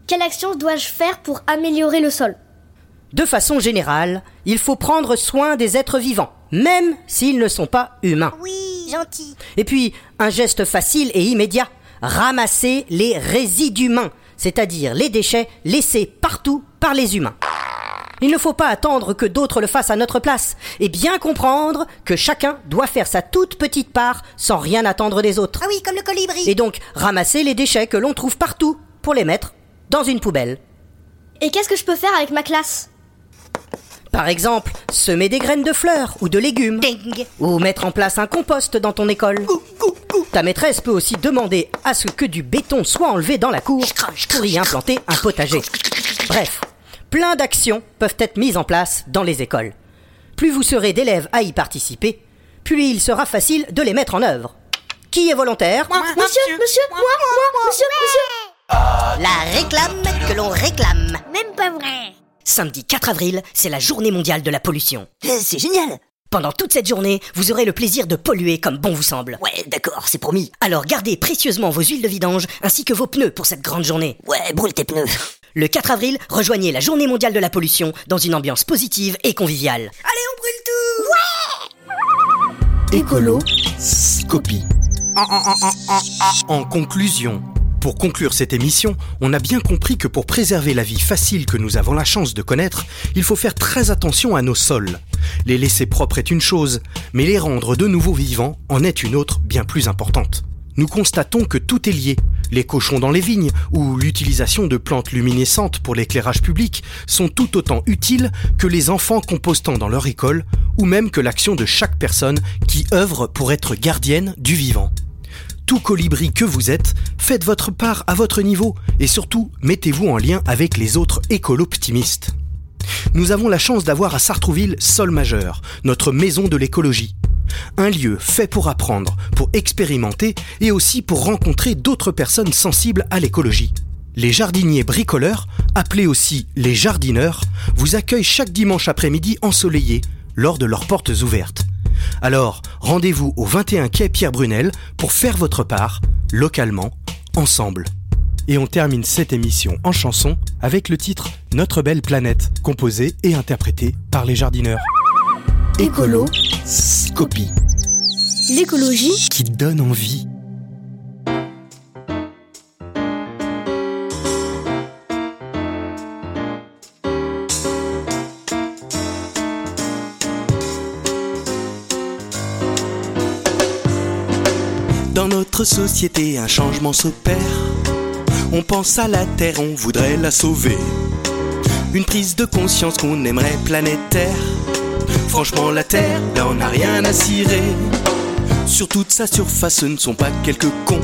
Quelle action dois-je faire pour améliorer le sol? De façon générale, il faut prendre soin des êtres vivants, même s'ils ne sont pas humains. Oui, gentil. Et puis, un geste facile et immédiat, ramasser les résidus humains, c'est-à-dire les déchets laissés partout par les humains. Il ne faut pas attendre que d'autres le fassent à notre place, et bien comprendre que chacun doit faire sa toute petite part sans rien attendre des autres. Ah oui, comme le colibri Et donc, ramasser les déchets que l'on trouve partout pour les mettre dans une poubelle. Et qu'est-ce que je peux faire avec ma classe? Par exemple, semer des graines de fleurs ou de légumes. Ding Ou mettre en place un compost dans ton école. Ta maîtresse peut aussi demander à ce que du béton soit enlevé dans la cour pour y implanter un potager. Bref, plein d'actions peuvent être mises en place dans les écoles. Plus vous serez d'élèves à y participer, plus il sera facile de les mettre en œuvre. Qui est volontaire Monsieur, monsieur, moi, moi, monsieur, monsieur La réclame que l'on réclame. Même pas vrai. Samedi 4 avril, c'est la journée mondiale de la pollution. Euh, C'est génial Pendant toute cette journée, vous aurez le plaisir de polluer comme bon vous semble. Ouais, d'accord, c'est promis. Alors gardez précieusement vos huiles de vidange ainsi que vos pneus pour cette grande journée. Ouais, brûle tes pneus. Le 4 avril, rejoignez la journée mondiale de la pollution dans une ambiance positive et conviviale. Allez, on brûle tout Écolo, Scopie. En conclusion, pour conclure cette émission, on a bien compris que pour préserver la vie facile que nous avons la chance de connaître, il faut faire très attention à nos sols. Les laisser propres est une chose, mais les rendre de nouveau vivants en est une autre bien plus importante. Nous constatons que tout est lié. Les cochons dans les vignes ou l'utilisation de plantes luminescentes pour l'éclairage public sont tout autant utiles que les enfants compostant dans leur école ou même que l'action de chaque personne qui œuvre pour être gardienne du vivant. Tout colibri que vous êtes, faites votre part à votre niveau et surtout mettez-vous en lien avec les autres écolo-optimistes. Nous avons la chance d'avoir à Sartrouville Sol Majeur, notre maison de l'écologie. Un lieu fait pour apprendre, pour expérimenter et aussi pour rencontrer d'autres personnes sensibles à l'écologie. Les jardiniers bricoleurs, appelés aussi les jardineurs, vous accueillent chaque dimanche après-midi ensoleillé lors de leurs portes ouvertes. Alors, rendez-vous au 21 quai Pierre Brunel pour faire votre part, localement, ensemble. Et on termine cette émission en chanson avec le titre Notre belle planète, composé et interprété par les jardineurs. Écolo, Scopie, l'écologie, qui donne envie. Société, un changement s'opère. On pense à la Terre, on voudrait la sauver. Une prise de conscience qu'on aimerait planétaire. Franchement, la Terre, là on n'a rien à cirer. Sur toute sa surface, ce ne sont pas quelques cons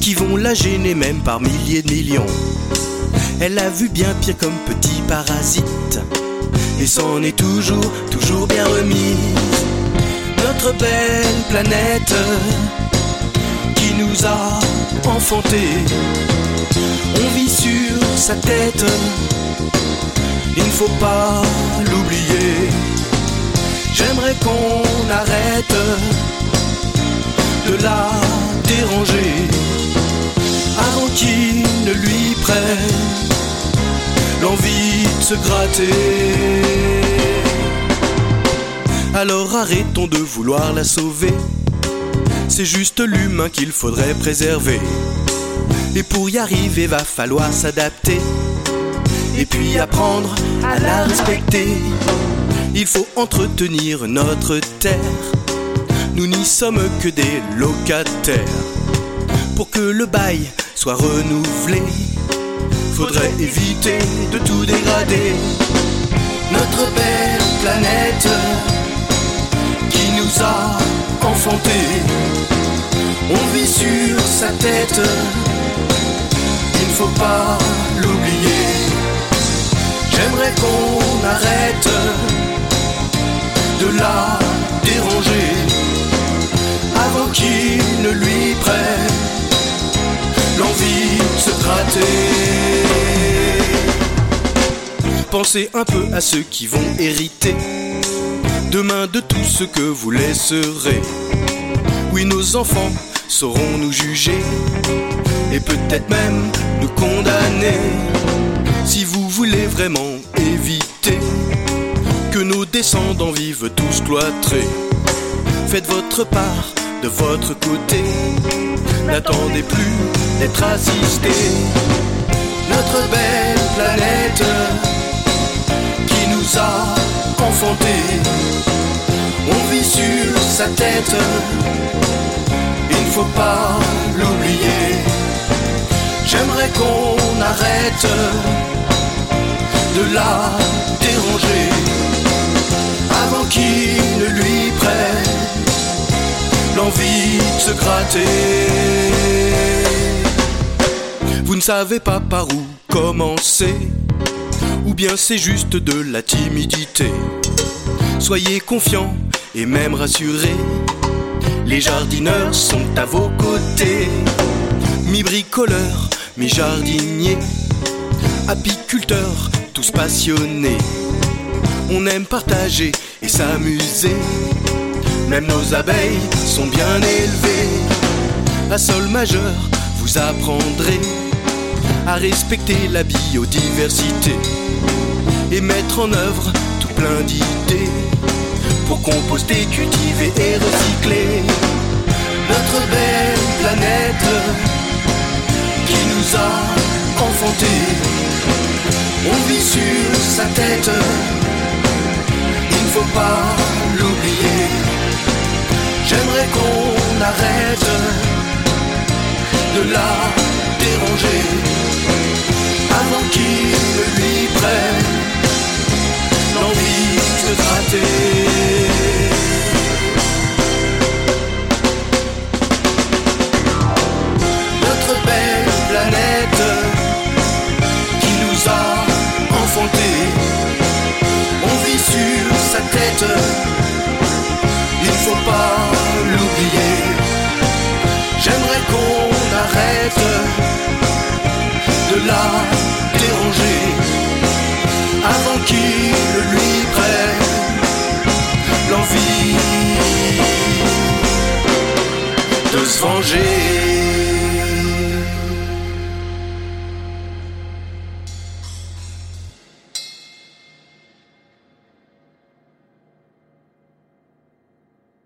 qui vont la gêner même par milliers de millions. Elle a vu bien pire comme petit parasite et s'en est toujours, toujours bien remise. Notre belle planète nous a enfantés, on vit sur sa tête, il ne faut pas l'oublier. J'aimerais qu'on arrête de la déranger avant qu'il ne lui prenne l'envie de se gratter. Alors arrêtons de vouloir la sauver, c'est juste l'humain qu'il faudrait préserver. Et pour y arriver, va falloir s'adapter, et puis apprendre à la respecter. Il faut entretenir notre terre, nous n'y sommes que des locataires. Pour que le bail soit renouvelé, faudrait éviter de tout dégrader. Notre belle planète qui nous a on vit sur sa tête, il ne faut pas l'oublier. J'aimerais qu'on arrête de la déranger avant qu'il ne lui prenne l'envie de se gratter. Pensez un peu à ceux qui vont hériter demain de tout ce que vous laisserez. Oui, nos enfants sauront nous juger et peut-être même nous condamner si vous voulez vraiment éviter que nos descendants vivent tous cloîtrés. Faites votre part de votre côté. N'attendez plus d'être assisté. Notre belle planète qui nous a On vit sur sa tête. Il ne faut pas l'oublier. J'aimerais qu'on arrête de la déranger avant qu'il ne lui prenne l'envie de se gratter. Vous ne savez pas par où commencer, ou bien c'est juste de la timidité. Soyez confiants et même rassurés, les jardineurs sont à vos côtés. Mi-bricoleurs, mi-jardiniers, apiculteurs, tous passionnés. On aime partager et s'amuser. Même nos abeilles sont bien élevées. À sol majeur, vous apprendrez à respecter la biodiversité et mettre en œuvre tout plein d'idées pour composter, cultiver et recycler notre belle planète qui nous a enfantés. On vit sur sa tête, il ne faut pas l'oublier. J'aimerais qu'on arrête de la avant qu'il ne lui prenne l'envie de se gratter. Notre belle planète qui nous a enfantés, on vit sur sa tête il faut pas l'oublier. J'aimerais qu'on arrête de la déranger avant qu'il lui prenne l'envie de se venger.